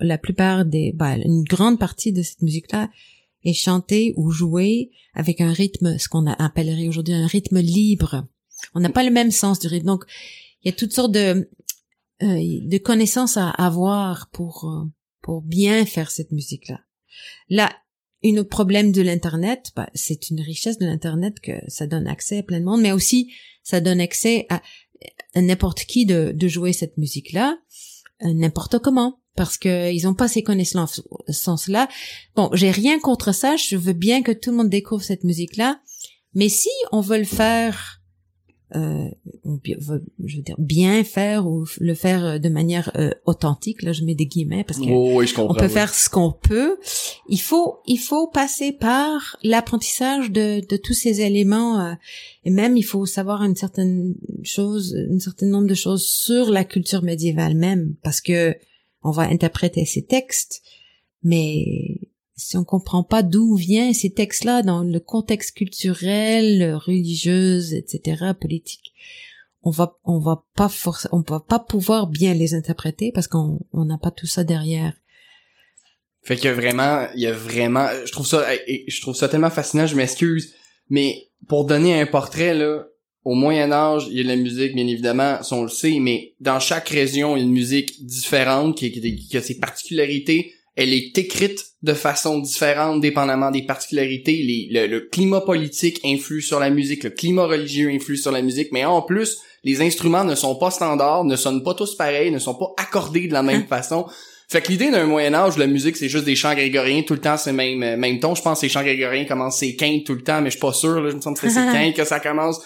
la plupart des bah, une grande partie de cette musique là est chantée ou jouée avec un rythme ce qu'on appellerait aujourd'hui un rythme libre. On n'a pas le même sens du rythme. Donc il y a toutes sortes de euh, de connaissances à avoir pour euh, pour bien faire cette musique là là une autre problème de l'internet bah, c'est une richesse de l'internet que ça donne accès à plein de monde mais aussi ça donne accès à, n'importe qui de, de jouer cette musique là n'importe comment parce que ils ont pas ces connaissances là bon j'ai rien contre ça je veux bien que tout le monde découvre cette musique là mais si on veut le faire euh, je veux dire bien faire ou le faire euh, de manière euh, authentique là je mets des guillemets parce que Oh, oui, je comprends. on peut oui. faire ce qu'on peut. Il faut, il faut passer par l'apprentissage de, de tous ces éléments euh, et même il faut savoir une certaine chose, un certain nombre de choses sur la culture médiévale même parce que on va interpréter ces textes, mais si on comprend pas d'où viennent ces textes-là dans le contexte culturel, religieux, etc., politique, on va, on va pas forc- on va pas pouvoir bien les interpréter parce qu'on on n'a pas tout ça derrière. Fait qu'il vraiment, il y a vraiment, je trouve ça, je trouve ça tellement fascinant, je m'excuse, mais pour donner un portrait, là, au Moyen Âge, il y a de la musique, bien évidemment, ça, on le sait, mais dans chaque région, il y a une musique différente, qui, qui a ses particularités, elle est écrite de façon différente, dépendamment des particularités, Les- le, le climat politique influe sur la musique, le climat religieux influe sur la musique, mais en plus, les instruments ne sont pas standards, ne sonnent pas tous pareils, ne sont pas accordés de la même façon. Fait que l'idée d'un Moyen Âge, la musique, c'est juste des chants grégoriens, tout le temps c'est même euh, même ton. Je pense que les chants grégoriens commencent c'est quintes tout le temps, mais je suis pas sûr. Là, je me semble que c'est quintes que ça commence.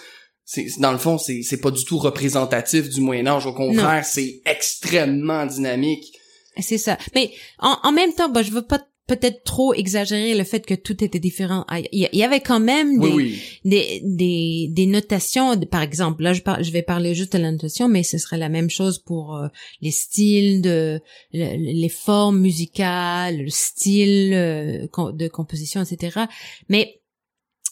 C'est dans le fond, c'est c'est pas du tout représentatif du Moyen Âge. Au contraire, c'est extrêmement dynamique. C'est ça. Mais en, en même temps, bah, je veux pas peut-être trop exagérer le fait que tout était différent. Ah, Il y, avait quand même des, oui. des, des, des notations. Par exemple, là, je, par- je vais parler juste de la notation, mais ce serait la même chose pour euh, les styles, de, le- les formes musicales, le style euh, de composition, etc. Mais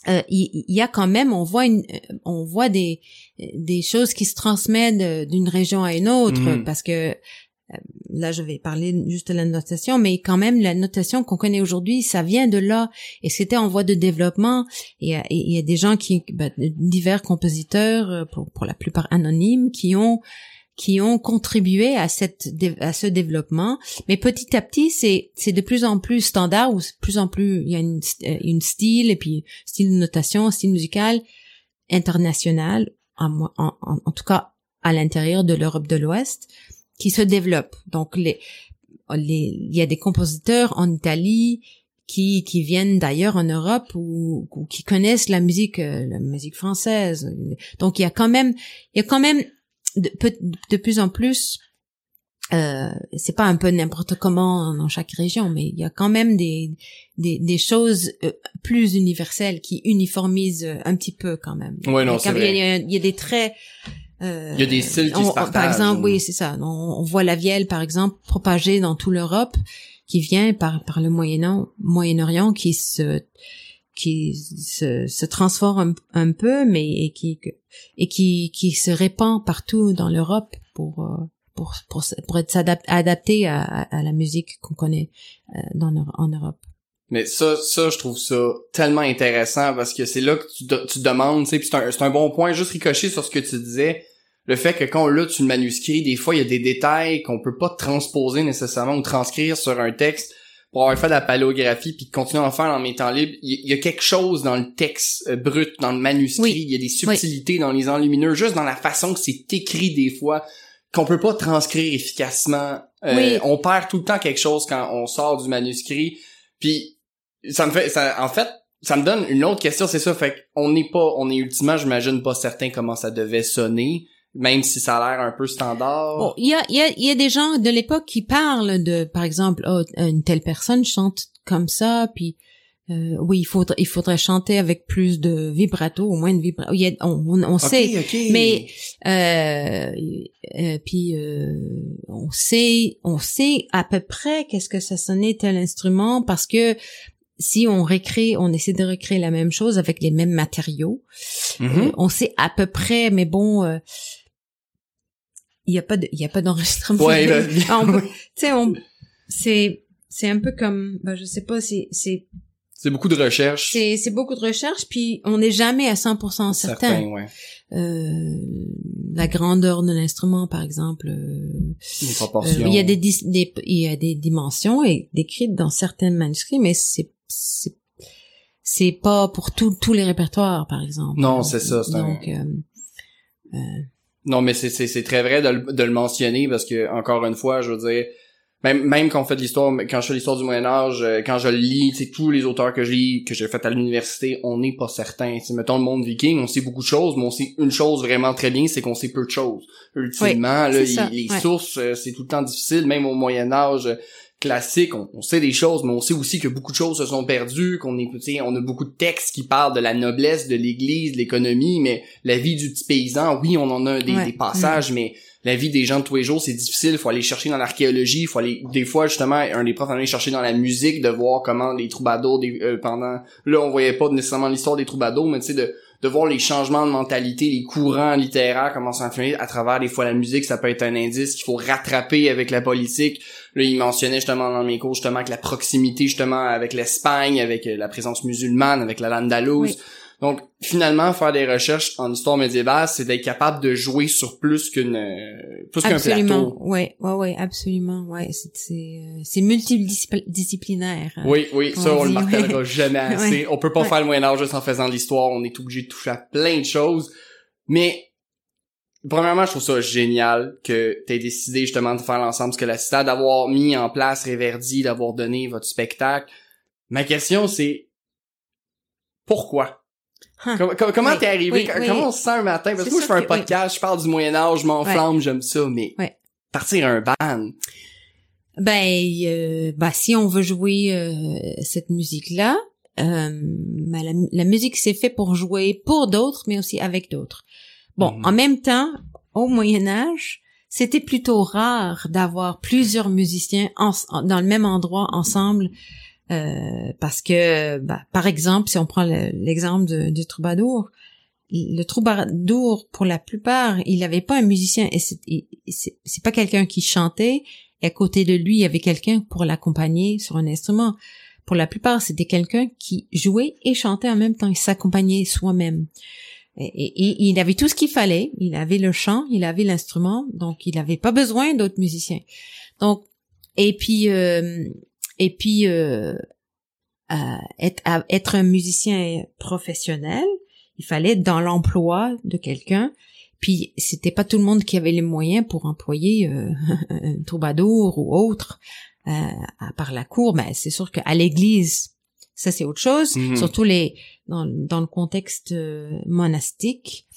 euh, il y, a quand même, on voit une, on voit des des choses qui se transmettent d'une région à une autre, Mhm. parce que là je vais parler juste de la notation, mais quand même la notation qu'on connaît aujourd'hui, ça vient de là. Et c'était en voie de développement. Euh, et il y a des gens qui, ben, divers compositeurs, euh, pour, pour la plupart anonymes, qui ont qui ont contribué à cette à ce développement. Mais petit à petit c'est c'est de plus en plus standard ou plus en plus il y a une euh, une style et puis style de notation style musical international en, en, en tout cas à l'intérieur de l'Europe de l'Ouest qui se développe donc les les il y a des compositeurs en Italie qui qui viennent d'ailleurs en Europe ou, ou qui connaissent la musique euh, la musique française donc il y a quand même il y a quand même de, de plus en plus euh, c'est pas un peu n'importe comment dans chaque région, mais il y a quand même des des, des choses euh, plus universelles qui uniformisent un petit peu quand même. Ouais, non, c'est vrai. il y a, il y a des traits. Euh, Il y a des styles qui on- se on- Par partagent. exemple, oui, c'est ça. On, on voit la vielle, par exemple, propagée dans toute l'Europe, qui vient par par le Moyen Moyen-Orient, qui se qui se, se transforme un, un peu, mais et qui et qui qui se répand partout dans l'Europe pour euh, pour pour pour être adapté à, la musique qu'on connaît euh, dans en Europe. Mais ça, ça, je trouve ça tellement intéressant parce que c'est là que tu, tu demandes, tu sais, puis c'est un, c'est un bon point, juste ricocher sur ce que tu disais. Le fait que quand on l'a sur le manuscrit, des fois, il y a des détails qu'on peut pas transposer nécessairement ou transcrire sur un texte pour avoir fait de la paléographie puis continuer à en faire dans mes temps libres, il y, a quelque chose dans le texte euh, brut, dans le manuscrit, il y a des subtilités dans les enlumineux, juste dans la façon que c'est écrit des fois qu'on peut pas transcrire efficacement. Euh, on perd tout le temps quelque chose quand on sort du manuscrit. Puis ça me fait ça en fait ça me donne une autre question, c'est ça. Fait qu'on n'est pas on est ultimement j'imagine pas certain comment ça devait sonner même si ça a l'air un peu standard. il y a il y a il y a des gens de l'époque qui parlent de par exemple oh, une telle personne chante comme ça puis euh, oui, il faudrait, il faudrait chanter avec plus de vibrato, au moins de vibrato. On, on, on sait, mais euh, euh, puis euh, on sait, on sait à peu près qu'est-ce que ça sonnait tel instrument parce que si on recrée, on essaie de recréer la même chose avec les mêmes matériaux, mm-hmm. on sait à peu près, mais bon. Il y a pas de, il y a pas d'enregistrement. Ouais, tu sais, on, c'est, c'est un peu comme, ben, je sais pas, c'est, c'est c'est beaucoup de recherche. C'est, c'est beaucoup de recherche, puis on n'est jamais à 100% certain. certain ouais. euh, la grandeur de l'instrument, par exemple. Euh. Euh, il y a des, des, il y a des dimensions et décrites dans certains manuscrits, mais c'est, c'est, c'est pas pour tous tous les répertoires, par exemple. Non, c'est ça. Donc, un... Euh, euh, non, mais c'est, c'est, c'est très vrai de le, de le mentionner parce que encore une fois, je veux dire même même quand on fait de l'histoire quand je fais l'histoire du Moyen Âge euh, quand je lis c'est tous les auteurs que je lis que j'ai fait à l'université on n'est pas certain. C'est mettons le monde viking on sait beaucoup de choses mais on sait une chose vraiment très bien c'est qu'on sait peu de choses. Ultimement là, les, sources euh, c'est tout le temps difficile même au Moyen Âge classique, on, sait des choses, mais on sait aussi que beaucoup de choses se sont perdues, qu'on est, on a beaucoup de textes qui parlent de la noblesse, de l'Église, de l'économie, mais la vie du petit paysan, oui, on en a des, passages, mais la vie des gens de tous les jours, c'est difficile. Il faut aller chercher dans l'archéologie. Il faut aller, des fois, justement, un des profs aller chercher dans la musique, de voir comment les troubadours, des, euh, pendant, là, on voyait pas nécessairement l'histoire des troubadours, mais tu sais, de, de voir les changements de mentalité, les courants littéraires, comment ça influer à travers des fois la musique, ça peut être un indice qu'il faut rattraper avec la politique. Là, il mentionnait justement dans mes cours, justement, que la proximité, justement, avec l'Espagne, avec euh, la présence musulmane, avec la l'Andalouse. Donc, finalement, faire des recherches en histoire médiévale, c'est d'être capable de jouer sur plus qu'une euh, plus qu'un plateau. Ouais, ouais, ouais, absolument. Ouais, c'est c'est euh, multidisciplinaire. Hein, oui, oui, ça on le martèlera jamais assez. On peut pas faire le Moyen Âge juste en faisant de l'histoire, on est obligé de toucher à plein de choses. Mais premièrement, je trouve ça génial que tu aies décidé justement de faire l'ensemble ce que la cité d'avoir mis en place Réverdi, d'avoir donné votre spectacle. Ma question c'est pourquoi? Hein. Comment t'es arrivé? comment on se sent un matin? Parce que moi, je fais un podcast, je parle du Moyen-Âge, je m'enflamme, j'aime ça, mais partir un ban. Ben, euh, ben, si on veut jouer euh, cette musique-là, euh, ben, la, musique c'est fait pour jouer pour d'autres, mais aussi avec d'autres. Bon, mhm. en même temps, au Moyen Âge, c'était plutôt rare d'avoir plusieurs musiciens dans le même endroit ensemble euh, parce que, bah, par exemple, si on prend l'exemple du troubadour, le troubadour, pour la plupart, il n'avait pas un musicien et c'est pas quelqu'un qui chantait et à côté de lui, il y avait quelqu'un pour l'accompagner sur un instrument. Pour la plupart, c'était quelqu'un qui jouait et chantait en même temps, il s'accompagnait soi-même. Et, il avait tout ce qu'il fallait, il avait le chant, il avait l'instrument, donc il n'avait pas besoin d'autres musiciens. Donc, et puis, euh, et puis euh, être, être un musicien professionnel, il fallait être dans l'emploi de quelqu'un. Puis c'était pas tout le monde qui avait les moyens pour employer euh, un troubadour ou autre euh, à part la cour. Mais c'est sûr qu'à l'église, ça c'est autre chose. Mhm. Surtout les dans, dans le contexte euh, monastique.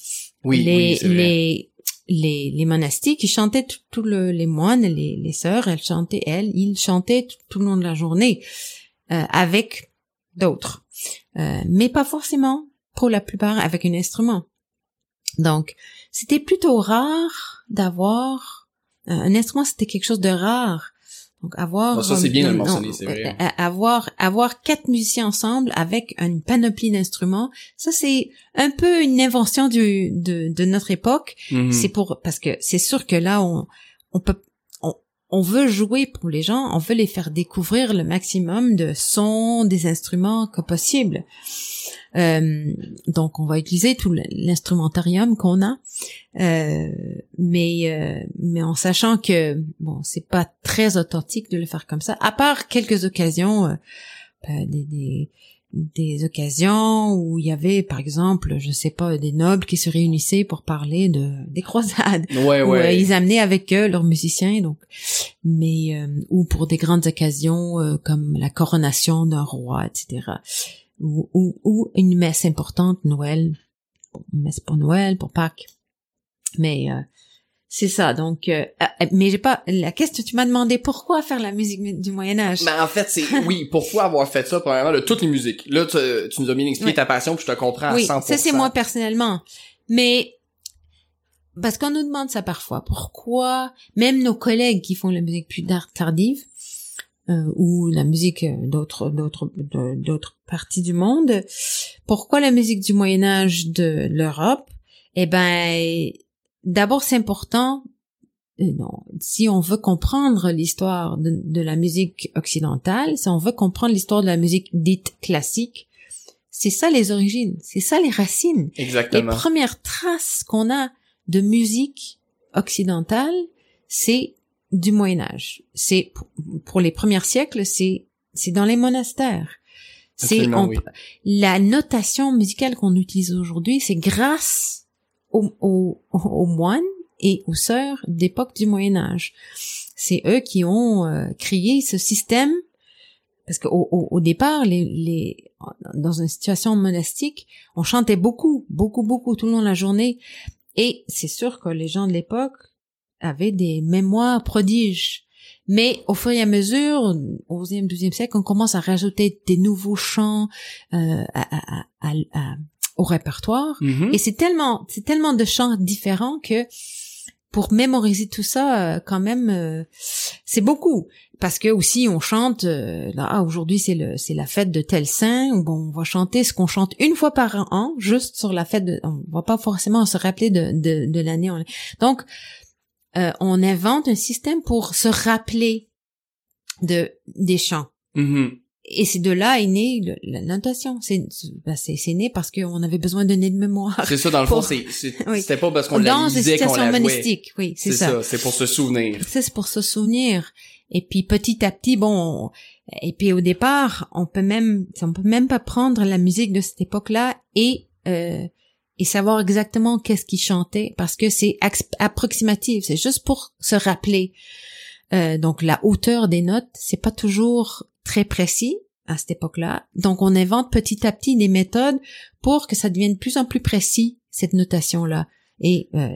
Oui, les les les, les monastiques, ils chantaient tous les moines, les, les sœurs, elles chantaient, elles, ils chantaient tout, le long de la journée euh, avec d'autres, euh, mais pas forcément pour la plupart avec un instrument. Donc, c'était plutôt rare d'avoir euh, un instrument, c'était quelque chose de rare. Donc avoir ça c'est bien de mentionner, c'est vrai. Euh, avoir avoir quatre musiciens ensemble avec une panoplie d'instruments, ça c'est un peu une invention du de, de notre époque. Mhm. C'est pour parce que c'est sûr que là on on peut on, veut jouer pour les gens, on veut les faire découvrir le maximum de sons, des instruments que possible. Euh, donc on va utiliser tout l'instrumentarium qu'on a, euh, mais euh, mais en sachant que bon c'est pas très authentique de le faire comme ça, à part quelques occasions, ben, des, des des occasions où il y avait par exemple je sais pas des nobles qui se réunissaient pour parler de des croisades. Ouais, où ouais. euh, ils amenaient avec eux leurs musiciens donc. Mais euh, ou pour des grandes occasions euh, comme la coronation d'un roi etc ou, ou, ou une messe importante Noël. Messe pour Noël pour Pâques. Mais euh, c'est ça donc euh, euh, mais j'ai pas la question tu m'as demandé pourquoi faire la musique du Moyen Âge Ben, en fait, c'est, oui, pourquoi avoir fait ça, premièrement, de toutes les musiques. Là, tu, tu nous as bien expliqué Oui. ta passion, puis je te comprends à Oui, 100%. ça c'est moi personnellement. Mais parce qu'on nous demande ça parfois, pourquoi même nos collègues qui font la musique plus tardive euh, ou la musique euh, d'autres d'autres d'autres parties du monde, pourquoi la musique du Moyen Âge de l'Europe? Eh ben, d'abord c'est important. euh, Non, si on veut comprendre l'histoire de, de la musique occidentale, si on veut comprendre l'histoire de la musique dite classique, c'est ça les origines, c'est ça les racines. Les Exactement. premières traces qu'on a de musique occidentale, c'est du Moyen Âge. C'est pour- les premiers siècles, c'est c'est dans les monastères. C'est oui. la notation musicale qu'on utilise aujourd'hui, c'est grâce aux, aux, aux moines et aux sœurs d'époque du Moyen Âge. C'est eux qui ont euh, créé ce système parce qu'au au, au départ, les, les, dans une situation monastique, on chantait beaucoup, beaucoup, beaucoup tout le long de la journée. Et c'est sûr que les gens de l'époque avaient des mémoires prodiges. Mais au fur et à mesure, au 11e, 12e siècle, on commence à rajouter des nouveaux chants euh, à- à- à- au répertoire. Mhm. Et c'est tellement, c'est tellement de chants différents que pour mémoriser tout ça, euh, quand même, euh, c'est beaucoup. Parce que aussi on chante, euh, là ah, aujourd'hui c'est le, c'est la fête de tel saint. ou Bon, on va chanter ce qu'on chante une fois par an, juste sur la fête. De, on va pas forcément se rappeler de, de, de l'année. Donc, euh, on invente un système pour se rappeler de des chants. Mhm. Et c'est de là est née le- la notation. C'est ben, c'est c'est né parce qu'on avait besoin d'un nez de mémoire. C'est ça, dans le fond, Pour- c'est, c'est- Oui. c'était pas parce qu'on la Dans des lisait qu'on la jouait. monastiques, oui, c'est ça. ça, c'est pour se souvenir. Ça, c'est pour se souvenir. Et puis petit à petit, bon, on- et puis au départ, on peut même, on peut même pas prendre la musique de cette époque-là et euh, et savoir exactement qu'est-ce qu'ils chantaient parce que c'est approximatif. C'est juste pour se rappeler. Euh, donc la hauteur des notes, c'est pas toujours très précis à cette époque-là. Donc on invente petit à petit des méthodes pour que ça devienne de plus en plus précis cette notation-là. Et euh,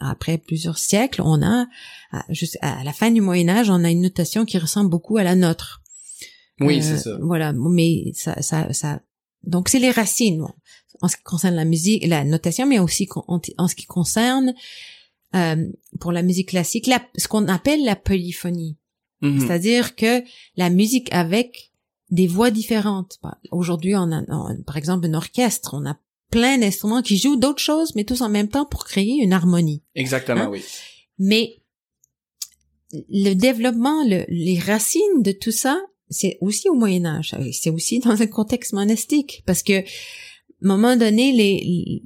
après plusieurs siècles, on a à, à la fin du Moyen Âge, on a une notation qui ressemble beaucoup à la nôtre. Oui, Euh, c'est ça. Voilà, mais ça, ça, ça. Donc c'est les racines en ce qui concerne la musique, la notation, mais aussi en, en ce qui concerne euh, pour la musique classique, la, ce qu'on appelle la polyphonie, Mhm. c'est-à-dire que la musique avec des voix différentes. Bah, Aujourd'hui, on a, on- par exemple, un orchestre, on a plein d'instruments qui jouent d'autres choses, mais tous en même temps pour créer une harmonie. Exactement, Hein? oui. Mais le développement, le- les racines de tout ça, c'est aussi au Moyen Âge. C'est aussi dans un contexte monastique, parce que moment donné, les,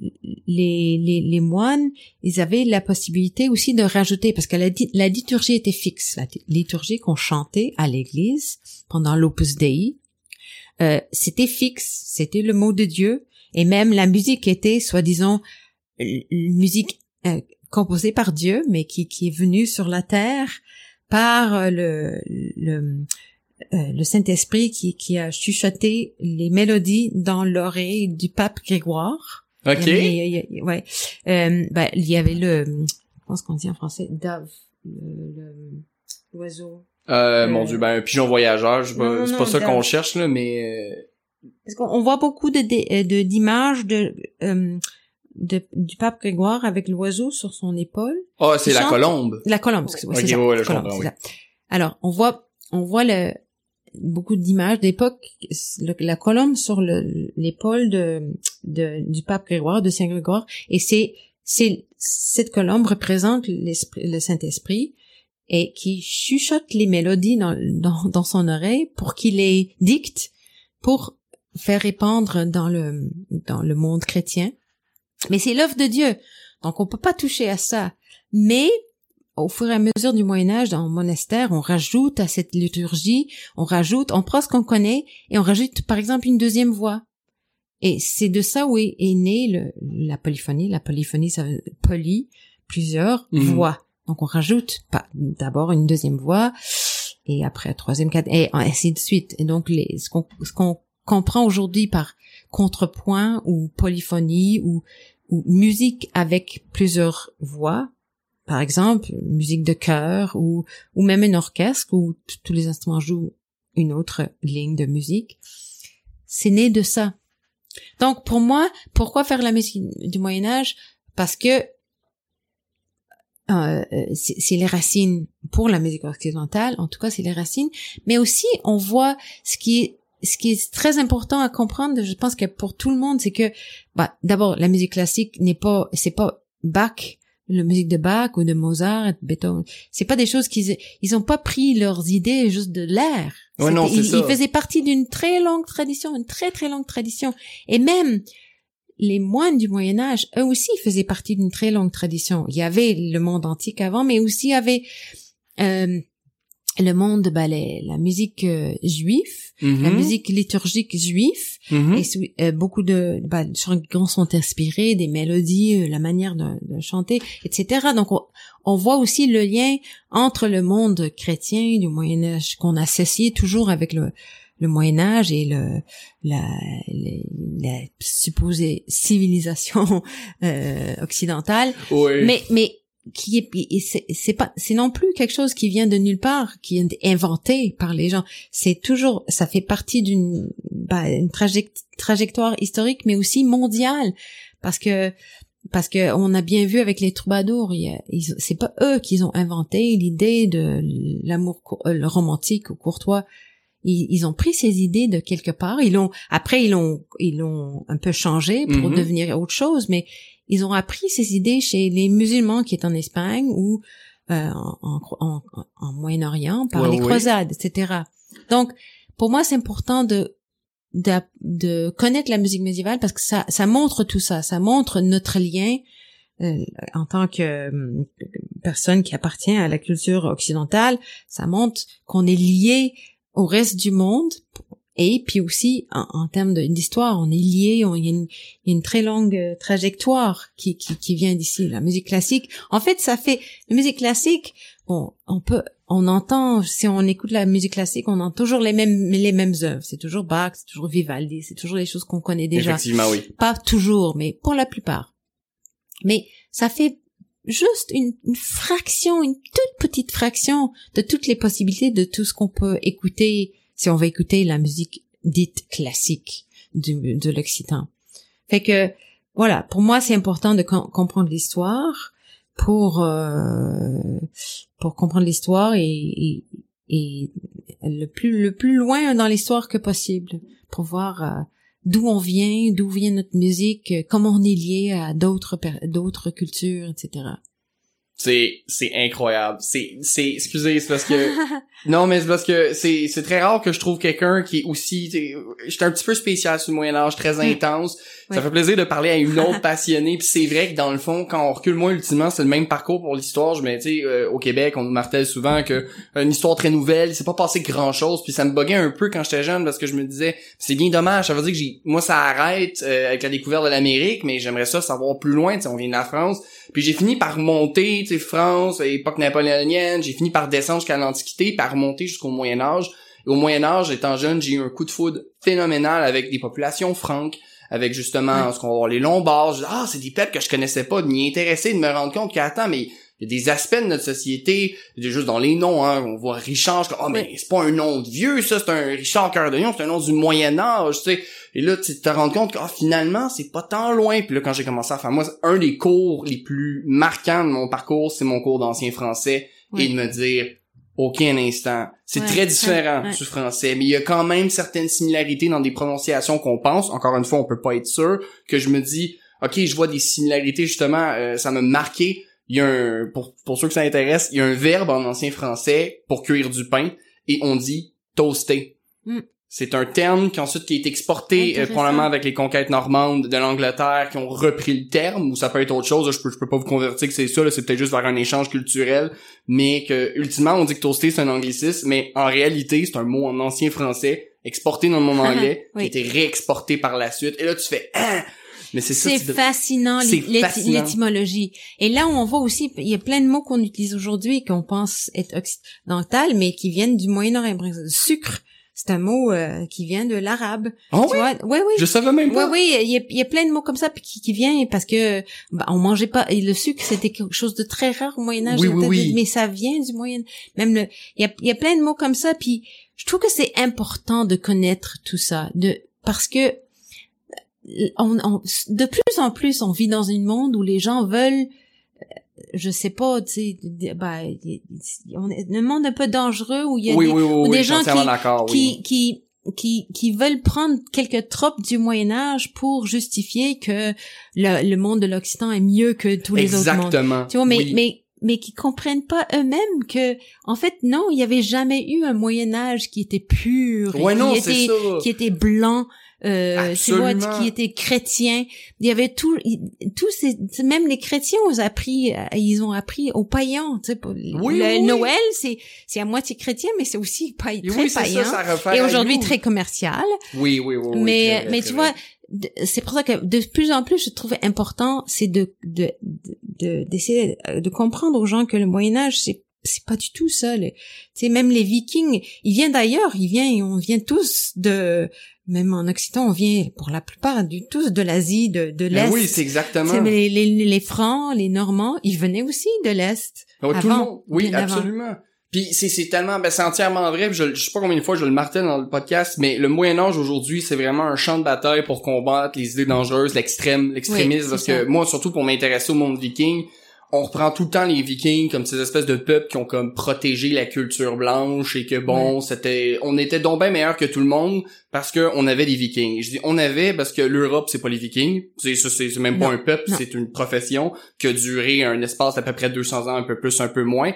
les, les, les moines, ils avaient la possibilité aussi de rajouter, parce que la, liturgie était fixe, la liturgie qu'on chantait à l'église pendant l'Opus Dei, euh, c'était fixe, c'était le mot de Dieu, et même la musique était, soi-disant, musique euh, composée par Dieu, mais qui, qui est venue sur la terre par le, le, euh, le Saint-Esprit qui, qui a chuchoté les mélodies dans l'oreille du pape Grégoire. OK. Il y avait- il y a- il y a- ouais. Euh, ben, il y avait le, comment est-ce qu'on dit en français, dove, l'oiseau. Euh, mon Euh, dieu, ben, un pigeon voyageur, je sais Non, pas- non, c'est pas ça qu'on cherche, là, mais, euh, Parce qu'on on voit beaucoup de de d'images de, euh, de du pape Grégoire avec l'oiseau sur son épaule. ah, c'est Il la colombe. La colombe, excusez-moi, Ok, c'est ça. ouais, je c'est oui. Alors, on voit, on voit le, beaucoup d'images d'époque, la colombe sur le- l'épaule de, de, du pape Grégoire, de Saint Grégoire, et c'est, cette colombe représente le Saint-Esprit, et qui chuchote les mélodies dans, dans, dans son oreille pour qu'il les dicte pour faire répandre dans le, dans le monde chrétien. Mais c'est l'œuvre de Dieu. Donc on peut pas toucher à ça. Mais au fur et à mesure du Moyen Âge, dans le monastère, on rajoute à cette liturgie, on rajoute, on prend ce qu'on connaît et on rajoute par exemple une deuxième voix. Et c'est de ça où est, est née le, la polyphonie. La polyphonie, ça poly, plusieurs Mhm. voix. Donc on rajoute pas d'abord une deuxième voix et après troisième, quatrième, et ainsi de suite. Et donc les, ce qu'on comprend aujourd'hui par contrepoint ou polyphonie ou, ou musique avec plusieurs voix, par exemple musique de chœur ou ou même un orchestre où tous les instruments jouent une autre ligne de musique. C'est né de ça. Donc pour moi, pourquoi faire la musique du Moyen Âge Parce que euh, c'est les racines pour la musique occidentale, en tout cas c'est les racines, mais aussi on voit ce qui est ce qui est très important à comprendre, je pense que pour tout le monde, c'est que bah, d'abord la musique classique n'est pas c'est pas Bach, la musique de Bach ou de Mozart, de Beethoven, c'est pas des choses qu'ils ils ont pas pris leurs idées juste de l'air. Ouais, non, ils, ça. ils faisaient partie d'une très longue tradition, une très très longue tradition, et même les moines du Moyen Âge, eux aussi faisaient partie d'une très longue tradition. Il y avait le monde antique avant, mais aussi il y avait euh, le monde, bah, les- la musique euh, juive, la Mhm. musique liturgique juive, Mhm. et euh, beaucoup de bah, chants sont inspirés des mélodies, euh, la manière de, de chanter, etc. Donc on, on voit aussi le lien entre le monde chrétien du Moyen Âge qu'on associe toujours avec le, le Moyen Âge et le la, la, la supposée civilisation euh, occidentale, Ouais. mais mais qui est et c'est pas c'est non plus quelque chose qui vient de nulle part qui est inventé par les gens. C'est toujours ça fait partie d'une bah, une traject- trajectoire historique mais aussi mondiale. Parce que parce que on a bien vu avec les troubadours c'est pas eux qui ont inventé l'idée de l'amour euh, romantique ou courtois. Ils, ils ont pris ces idées de quelque part. Ils l'ont après ils l'ont ils l'ont un peu changé pour Mhm. devenir autre chose mais ils ont appris ces idées chez les musulmans qui étaient en Espagne ou euh, en, en, en- en Moyen-Orient par Ouais, les oui. croisades, etc. Donc, pour moi, c'est important de, de de connaître la musique médiévale parce que ça ça montre tout ça, ça montre notre lien euh, en tant que euh, personne qui appartient à la culture occidentale, ça montre qu'on est lié au reste du monde et puis aussi en, en termes d'histoire, on est lié, il y, a une- il y a une très longue euh, trajectoire qui, qui, qui vient d'ici. La musique classique, en fait, ça fait la musique classique. Bon, on peut, on entend si on écoute la musique classique, on entend toujours les mêmes les mêmes œuvres. C'est toujours Bach, c'est toujours Vivaldi, c'est toujours les choses qu'on connaît déjà Effectivement, oui. pas toujours, mais pour la plupart. Mais ça fait juste une, une fraction, une toute petite fraction de toutes les possibilités de tout ce qu'on peut écouter si on veut écouter la musique dite classique du, de l'Occitan. Fait que, voilà, pour moi, c'est important de com- comprendre l'histoire pour euh, pour comprendre l'histoire et, et, et le plus le plus loin dans l'histoire que possible pour voir euh, d'où on vient, d'où vient notre musique, comment on est lié à d'autres d'autres cultures, etc. C'est c'est incroyable. C'est c'est excusez, c'est parce que non mais c'est parce que c'est c'est très rare que je trouve quelqu'un qui est aussi j'étais un petit peu spécial sur le Moyen Âge, très intense. Ça fait plaisir de parler à une autre passionnée. Puis c'est vrai que dans le fond, quand on recule moins ultimement, c'est le même parcours pour l'histoire. Je me tu sais euh, au Québec, on nous martèle souvent que une histoire très nouvelle, il s'est pas passé grand chose. Puis ça me buguait un peu quand j'étais jeune parce que je me disais c'est bien dommage. Ça veut dire que j'ai moi ça arrête euh, avec la découverte de l'Amérique, mais j'aimerais ça savoir plus loin. On vient de la France. Puis j'ai fini par monter, tu sais, France, époque napoléonienne, j'ai fini par descendre jusqu'à l'Antiquité, par remonter jusqu'au Moyen Âge. Et au Moyen Âge, étant jeune, j'ai eu un coup de foudre phénoménal avec des populations franques, avec justement ce qu'on va voir les Lombards. Je dis, ah, c'est des peuples que je connaissais pas, de m'y intéresser, de me rendre compte qu'attends, mais il y a des aspects de notre société, juste dans les noms, hein, on voit Richard, je dis, ah, mais c'est pas un nom de vieux, ça, c'est un Richard Cœur de Lion, c'est un nom du Moyen Âge, tu sais. Et là, tu te rends compte que ah, finalement, c'est pas tant loin. Puis là, quand j'ai commencé à faire, moi, un des cours les plus marquants de mon parcours, c'est mon cours d'ancien français. Oui. Et de me dire, OK, un instant, c'est Ouais, très différent ouais, ouais. du français, mais il y a quand même certaines similarités dans des prononciations qu'on pense. Encore une fois, on peut pas être sûr. Que je me dis, OK, je vois des similarités, justement, euh, ça m'a marqué. Il y a un, pour, pour ceux que ça intéresse, il y a un verbe en ancien français pour cuire du pain et on dit toaster. Mm. C'est un terme qui ensuite qui a été exporté euh, probablement avec les conquêtes normandes de l'Angleterre qui ont repris le terme ou ça peut être autre chose. Je peux, je peux pas vous convertir que c'est ça. C'est peut-être juste vers un échange culturel, mais que ultimement on dit que toaster c'est un anglicisme, mais en réalité c'est un mot en ancien français exporté dans le monde anglais Oui. qui a été réexporté par la suite. Et là tu fais ah! Mais c'est. C'est fascinant, l'étymologie. Et là, on voit aussi, il y a plein de mots qu'on utilise aujourd'hui qu'on pense être occidental, mais qui viennent du Moyen-Orient. Sucre, c'est un mot euh, qui vient de l'arabe. Ah Tu oui? vois? Oui, oui. Je savais même Oui, pas. oui, il y a, il y a plein de mots comme ça qui, qui viennent parce que bah, on mangeait pas et le sucre c'était quelque chose de très rare au Moyen Âge Oui, oui, oui. mais ça vient du Moyen même le il y a, il y a plein de mots comme ça puis je trouve que c'est important de connaître tout ça de parce que on, on- de plus en plus on vit dans un monde où les gens veulent euh, je sais pas tu sais bah, y- on est un monde un peu dangereux où il y a oui, des, oui, oui, gens qui- qui, qui, qui, qui veulent prendre quelques tropes du Moyen Âge pour justifier que le, le monde de l'Occident est mieux que tous les autres mondes. Exactement. Tu vois, mais, mais, mais qui comprennent pas eux-mêmes que, en fait, non, il y avait jamais eu un Moyen Âge qui était pur, Ouais, non, qui c'est était, ça. qui était blanc, euh, tu vois, qui était chrétien. Il y avait tout, tous ces, même les chrétiens ont appris, euh, ils ont appris aux païens, tu sais, pour- Oui, le oui. Noël, c'est, c'est à moitié chrétien, mais c'est aussi très oui, païen. ça, ça et aujourd'hui très commercial. Oui, oui, oui. mais mais tu vrai. vois, c'est pour ça que de plus en plus je trouvais important, c'est de de de- d'essayer de, de comprendre aux gens que le Moyen Âge c'est c'est pas du tout ça. Tu sais, même les Vikings, ils viennent d'ailleurs, ils viennent, on vient tous de, même en Occident, on vient pour la plupart du tous de l'Asie, de de Ben l'Est. oui, c'est exactement. Mais les, les, les Francs, les Normands, ils venaient aussi de l'Est. Ouais, tout le monde. Oui, avant. absolument. Puis c'est c'est tellement ben c'est entièrement vrai, je, je sais pas combien de fois je le martèle dans le podcast, mais le Moyen Âge aujourd'hui, c'est vraiment un champ de bataille pour combattre les idées dangereuses, l'extrême, l'extrémisme Oui, parce que moi surtout pour m'intéresser au monde viking, on reprend tout le temps les vikings comme ces espèces de peuples qui ont comme protégé la culture blanche et que bon, c'était on était donc bien meilleur que tout le monde parce que on avait des vikings. Je dis on avait parce que l'Europe c'est pas les vikings, c'est c'est même pas un peuple, c'est une profession qui a duré un espace d'à peu près 200 ans, un peu plus, un peu moins.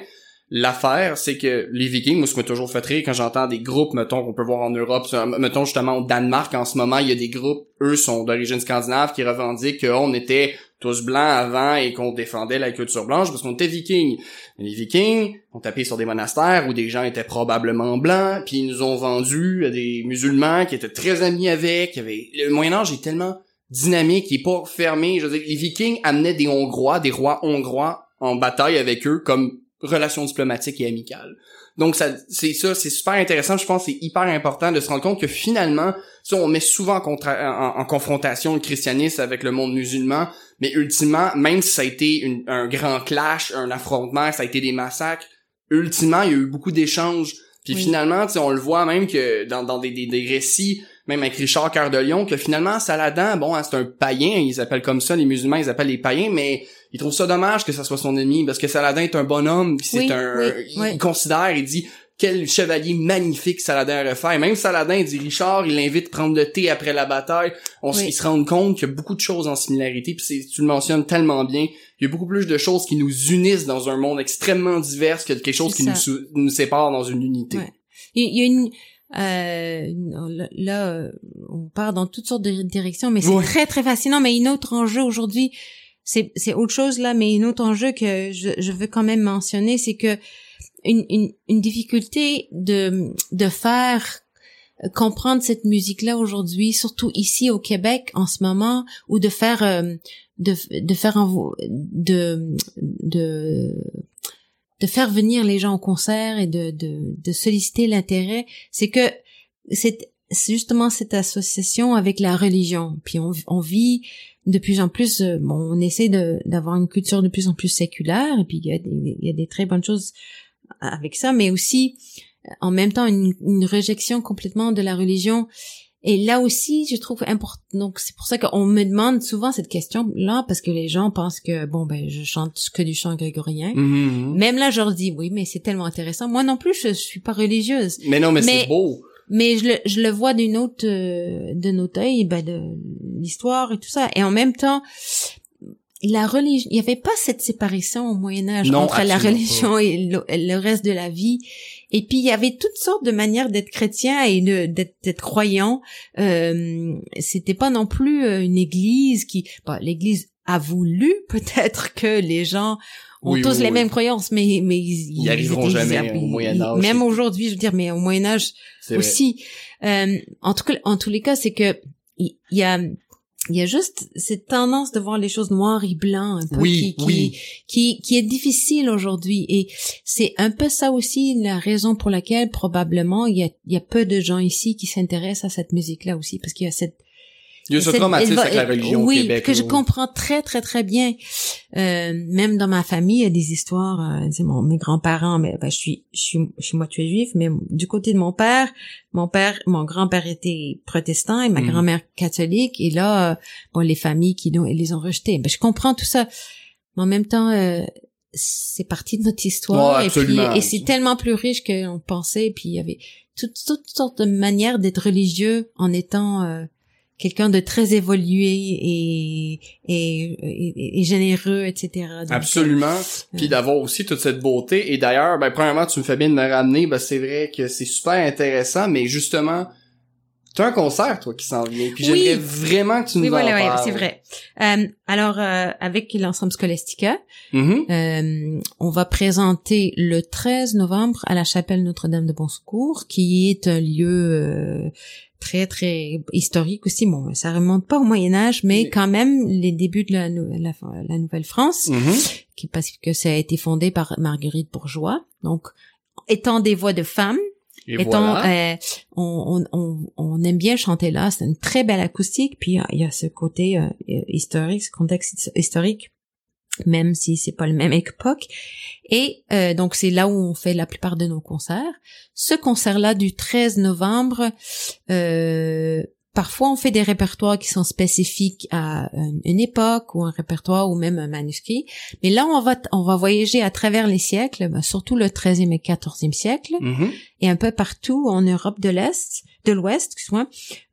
L'affaire, c'est que les Vikings, moi, ce qui m'a toujours fait rire quand j'entends des groupes, mettons, qu'on peut voir en Europe, mettons justement au Danemark en ce moment, il y a des groupes, eux sont d'origine scandinave, qui revendiquent qu'on était tous blancs avant et qu'on défendait la culture blanche parce qu'on était Vikings. Les Vikings ont tapé sur des monastères où des gens étaient probablement blancs, puis ils nous ont vendu à des musulmans qui étaient très amis avec. Avait... Le Moyen Âge est tellement dynamique, il est pas fermé. Je veux les Vikings amenaient des Hongrois, des rois hongrois en bataille avec eux comme relation diplomatique et amicale. Donc ça, c'est ça, c'est super intéressant. Je pense que c'est hyper important de se rendre compte que finalement, ça, on met souvent en, contra- en- en confrontation le christianisme avec le monde musulman, mais ultimement, même si ça a été une- un grand clash, un affrontement, ça a été des massacres, ultimement, il y a eu beaucoup d'échanges. Puis Oui. finalement, on le voit même que dans, dans des, des, des récits, même avec Richard Cœur de Lion, que finalement, Saladin, bon, hein, c'est un païen, ils appellent comme ça, les musulmans, ils appellent les païens, mais ils trouvent ça dommage que ça soit son ennemi, parce que Saladin est un bonhomme, c'est Oui, un... oui, il, oui. considère, il dit, quel chevalier magnifique Saladin aurait fait. Et même Saladin il dit Richard, il l'invite à prendre le thé après la bataille. On Oui. ils se rendent compte qu'il y a beaucoup de choses en similarité. Puis c'est- tu le mentionnes tellement bien. Il y a beaucoup plus de choses qui nous unissent dans un monde extrêmement divers que quelque chose qui nous, nous sépare dans une unité. Ouais. Il il y a une euh, là- là euh, on part dans toutes sortes de directions mais c'est Ouais. très très fascinant mais un autre enjeu aujourd'hui c'est c'est autre chose là mais un autre enjeu que je, je veux quand même mentionner c'est que une, une une difficulté de de faire comprendre cette musique là aujourd'hui surtout ici au Québec en ce moment ou de faire euh, de de faire envo- de de de faire venir les gens au concert et de, de, de solliciter l'intérêt, c'est que c'est justement cette association avec la religion. Puis on, on vit de plus en plus, euh, bon, on essaie d'avoir une culture de plus en plus séculaire, et puis il y a des, il y a des très bonnes choses avec ça, mais aussi euh, en même temps une, une rejection complètement de la religion. Et là aussi, je trouve important. Donc c'est pour ça qu'on me demande souvent cette question-là parce que les gens pensent que bon ben je chante que du chant grégorien. Mhm. Même là, je leur dis oui, mais c'est tellement intéressant. Moi non plus, je suis pas religieuse, Mais non, mais, Mais- c'est beau. mais je le, je le vois d'une autre, euh, de notre œil, ben de l'histoire et tout ça. Et en même temps, la religion, il y avait pas cette séparation au Moyen Âge Non, entre la religion et le, le reste de la vie. Et puis il y avait toutes sortes de manières d'être chrétien et d'être croyant. Euh, C'était pas non plus euh, une église qui, bon, l'église a voulu peut-être que les gens ont Oui, tous oui, les oui. mêmes croyances, mais mais ils, Ils arriveront jamais au Moyen Âge. Même aujourd'hui, je veux dire, mais au Moyen Âge, aussi. Euh, en tout cas, en tous les cas, c'est que il il y a il y a juste cette tendance de voir les choses noires et blancs un peu Oui, qui, qui, oui. qui qui est difficile aujourd'hui et c'est un peu ça aussi la raison pour laquelle probablement il y a il y a peu de gens ici qui s'intéressent à cette musique là aussi parce qu'il y a cette Il y a ce traumatisme avec la religion oui, au Québec. que je comprends très très très bien. Euh, même dans ma famille, il y a des histoires. Euh, c'est mon mes grands-parents, mais ben, je suis je suis je suis moitié juif, mais du côté de mon père, mon père, mon grand-père était protestant et ma Mhm. grand-mère catholique. Et là, euh, bon, les familles qui l'ont, les ont rejetés. Ben, je comprends tout ça, mais en même temps. Euh, c'est partie de notre histoire Ouais, et puis absolument. et c'est tellement plus riche qu'on pensait et puis il y avait toutes, toutes sortes de manières d'être religieux en étant euh, quelqu'un de très évolué et, et, et, et généreux, etc. Donc, Absolument. Puis euh, d'avoir aussi toute cette beauté. Et d'ailleurs, ben, premièrement, tu me fais bien de me ramener. Ben, c'est vrai que c'est super intéressant, mais justement, t'as un concert, toi, qui s'en vient. Puis Oui. j'aimerais vraiment que tu nous Oui, en voilà, parles. c'est vrai. Euh, alors, euh, avec l'ensemble Scholastica, Mhm. euh, on va présenter le 13 novembre à la chapelle Notre-Dame de Bon Secours, qui est un lieu euh, très très historique aussi. Bon, ça remonte pas au Moyen Âge, mais Mais- quand même les débuts de la, la, la Nouvelle-France. Mhm. qui parce que ça a été fondé par Marguerite Bourgeois. Donc, étant des voix de femmes, Et étant, voilà. euh, on, on, on, aime bien chanter là. C'est une très belle acoustique. Puis il y a ce côté euh, historique, ce contexte his- historique, même si c'est pas le même époque. Et euh, donc c'est là où on fait la plupart de nos concerts. Ce concert-là du 13 novembre. Euh, Parfois, on fait des répertoires qui sont spécifiques à une, époque ou un répertoire ou même un manuscrit. Mais là, on va, on va voyager à travers les siècles, ben, surtout le 13e et 14e siècle, Mhm. et un peu partout en Europe de l'Est, de l'Ouest, excuse-moi.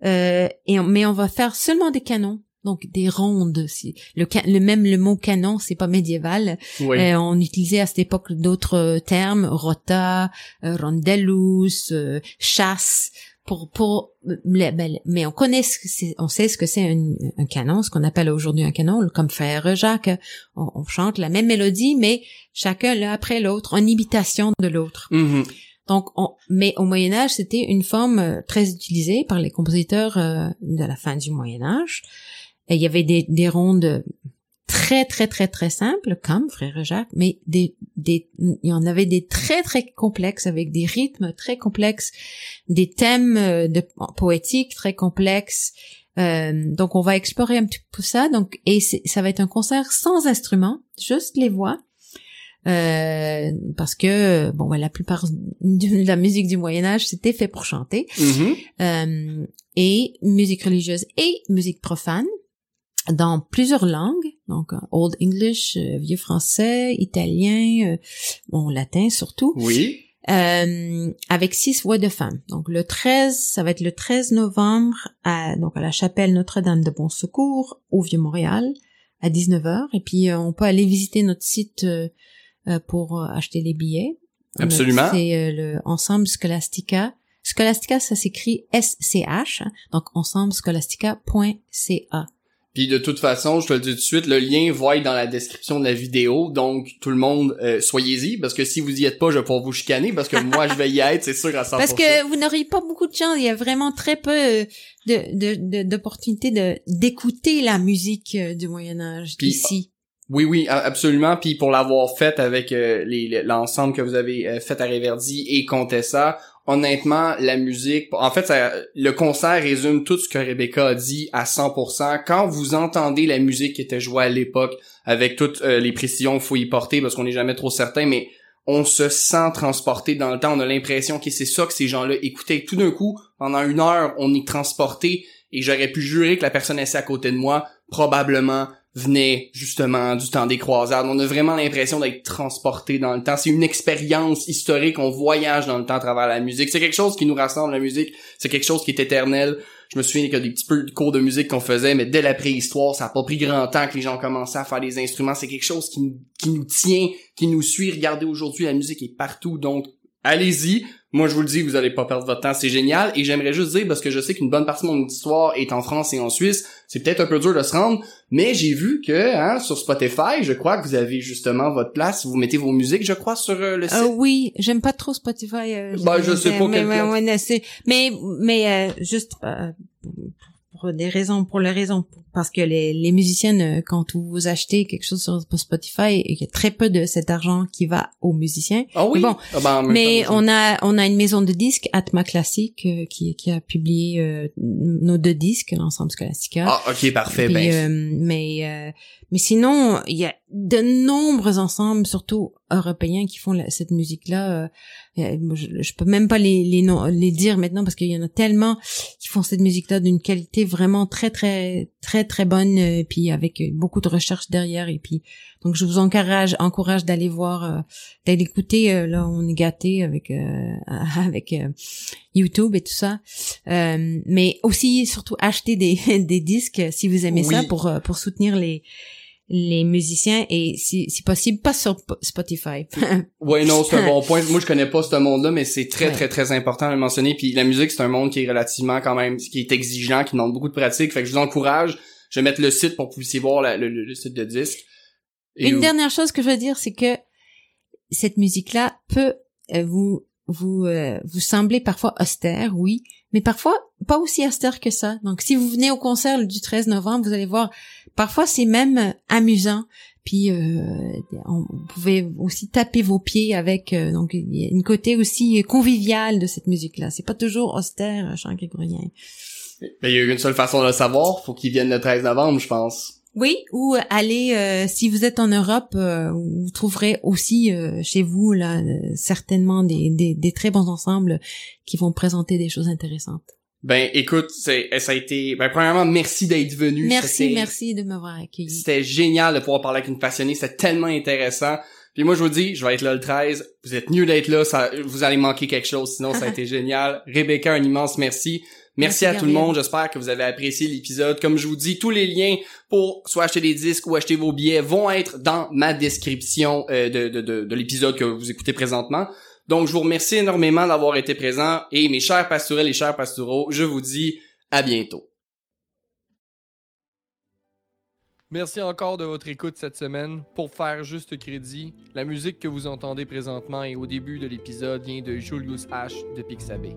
Euh, et on- mais on va faire seulement des canons. Donc des rondes, le, le même le mot canon, c'est pas médiéval. Oui. Euh, on utilisait à cette époque d'autres euh, termes, rota, euh, rondellus, euh, chasse, pour pour mais, ben, mais on connaît ce on sait ce que c'est un, un canon, ce qu'on appelle aujourd'hui un canon, comme frère Jacques. On, on chante la même mélodie, mais chacun l'un après l'autre, en imitation de l'autre. Mhm. Donc, on, mais au Moyen Âge, c'était une forme très utilisée par les compositeurs de la fin du Moyen Âge. Et il y avait des, des rondes très très très très simples, comme Frère Jacques, mais des, des, il y en avait des très très complexes avec des rythmes très complexes, des thèmes euh, de poétiques très complexes. Euh, donc, on va explorer un petit peu ça. Donc, et ça va être un concert sans instrument, juste les voix. Euh, parce que bon, la plupart de la musique du Moyen Âge c'était fait pour chanter Mhm. euh, et musique religieuse et musique profane dans plusieurs langues, donc euh, Old English, euh, vieux français, italien, euh, bon latin surtout, Oui. euh, avec six voix de femmes. Donc le 13, ça va être le 13 novembre à donc à la chapelle Notre-Dame de Bon Secours au Vieux-Montréal à 19h et puis euh, on peut aller visiter notre site euh, pour acheter les billets. Absolument. C'est le ensemble Scholastica. Scholastica ça s'écrit SCH hein, donc ensemblescholastica.ca. Puis de toute façon, je te le dis tout de suite, le lien va être dans la description de la vidéo, donc tout le monde, euh, soyez-y, parce que si vous y êtes pas, je vais pouvoir vous chicaner, parce que moi, je vais y être, c'est sûr à 100%. Parce que vous n'auriez pas beaucoup de chance. Il y a vraiment très peu euh, de de- de- d'opportunités de d'écouter la musique euh, du Moyen Âge Puis- ici. Oui, oui, a- absolument. Puis pour l'avoir fait avec euh, l'ensemble que vous avez euh, fait à Réverdy et Contessa, honnêtement, la musique, en fait, le concert résume tout ce que Rebecca a dit à 100%. Quand vous entendez la musique qui était jouée à l'époque, avec toutes euh, les précisions qu'il faut y porter, parce qu'on n'est jamais trop certain, mais on se sent transporté dans le temps. On a l'impression que c'est ça que ces gens-là écoutaient. Tout d'un coup, pendant une heure, on est transporté et j'aurais pu jurer que la personne assise à côté de moi, probablement, venait justement du temps des croisades. On a vraiment l'impression d'être transporté dans le temps. C'est une expérience historique. On voyage dans le temps à travers la musique. C'est quelque chose qui nous rassemble, la musique. C'est quelque chose qui est éternel. Je me souviens qu'il y a des petits peu de cours de musique qu'on faisait, mais dès la préhistoire, ça a pas pris grand temps que les gens commencé à faire des instruments. C'est quelque chose qui, qui nous tient, qui nous suit. Regardez aujourd'hui, la musique est partout, donc allez-y. Moi, je vous le dis, vous allez pas perdre votre temps, c'est génial. Et j'aimerais juste dire, parce que je sais qu'une bonne partie de mon histoire est en France et en Suisse, c'est peut-être un peu dur de se rendre, mais j'ai vu que hein, sur Spotify, je crois que vous avez justement votre place, vous mettez vos musiques, je crois, sur euh, le site. Euh, oui, j'aime pas trop Spotify. euh, Bah, je sais pas mais, mais, mais, mais euh, juste euh, pour des raisons, pour les raisons, parce que les, les musiciennes, euh, quand vous achetez quelque chose sur Spotify, il y a très peu de cet argent qui va aux musiciens. Ah oui? bon, Ah ben, même Mais temps, on a on a une maison de disques, Atma Classique, euh, qui qui a publié euh, nos deux disques, l'ensemble Scholastica. Ah, ok, parfait. Puis, ben, euh, mais euh, mais sinon, il y a de nombreux ensembles, surtout européens, qui font la- cette musique-là. euh, moi, je, je peux même pas les les, les dire maintenant parce qu'il y en a tellement qui font cette musique-là d'une qualité vraiment très très très très bonne, euh, puis avec euh, beaucoup de recherche derrière. Et puis donc je vous encourage encourage d'aller voir, euh, d'aller écouter. euh, là, on est gâté avec euh, avec euh, YouTube et tout ça. Euh, mais aussi surtout acheter des, des disques si vous aimez ça pour euh, pour soutenir les les musiciens et si, si possible pas sur Spotify. Ouais, non, c'est un bon point. Moi, je connais pas ce monde-là, mais c'est très, Ouais. très, très important de le mentionner. Puis la musique, c'est un monde qui est relativement quand même, qui est exigeant, qui demande beaucoup de pratique. Fait que je vous encourage. Je vais mettre le site pour que vous puissiez voir la- le, site de disque. Et Une vous- dernière chose que je veux dire, c'est que cette musique-là peut euh, vous vous euh, vous sembler parfois austère, oui, mais parfois pas aussi austère que ça. Donc si vous venez au concert du 13 novembre, vous allez voir, parfois c'est même euh, amusant. Puis euh, on, vous pouvez aussi taper vos pieds avec euh, donc une côté aussi convivial de cette musique-là. C'est pas toujours austère, chant grégorien. Ben, il y a une seule façon de le savoir. Faut qu'ils viennent le 13 novembre, je pense. Oui, ou allez euh, si vous êtes en Europe, euh, vous trouverez aussi euh, chez vous là euh, certainement des, des, des très bons ensembles qui vont présenter des choses intéressantes. Ben, écoute, c'est, ça a été, ben, premièrement, merci d'être venu. Merci, merci de m'avoir accueilli. C'était génial de pouvoir parler avec une passionnée. C'était tellement intéressant. Puis moi, je vous dis, je vais être là le 13. Vous êtes mieux d'être là. Ça, vous allez manquer quelque chose. Sinon, ça a été génial. Rebecca, un immense merci. Merci, Merci, à tout le monde. J'espère que vous avez apprécié l'épisode. Comme je vous dis, tous les liens pour soit acheter des disques ou acheter vos billets vont être dans ma description euh, de, de, de, de l'épisode que vous écoutez présentement. Donc, je vous remercie énormément d'avoir été présent. Et mes chers pastourelles et chers pastoraux, je vous dis à bientôt. Merci encore de votre écoute cette semaine. Pour faire juste crédit, la musique que vous entendez présentement et au début de l'épisode vient de Julius H de Pixabay.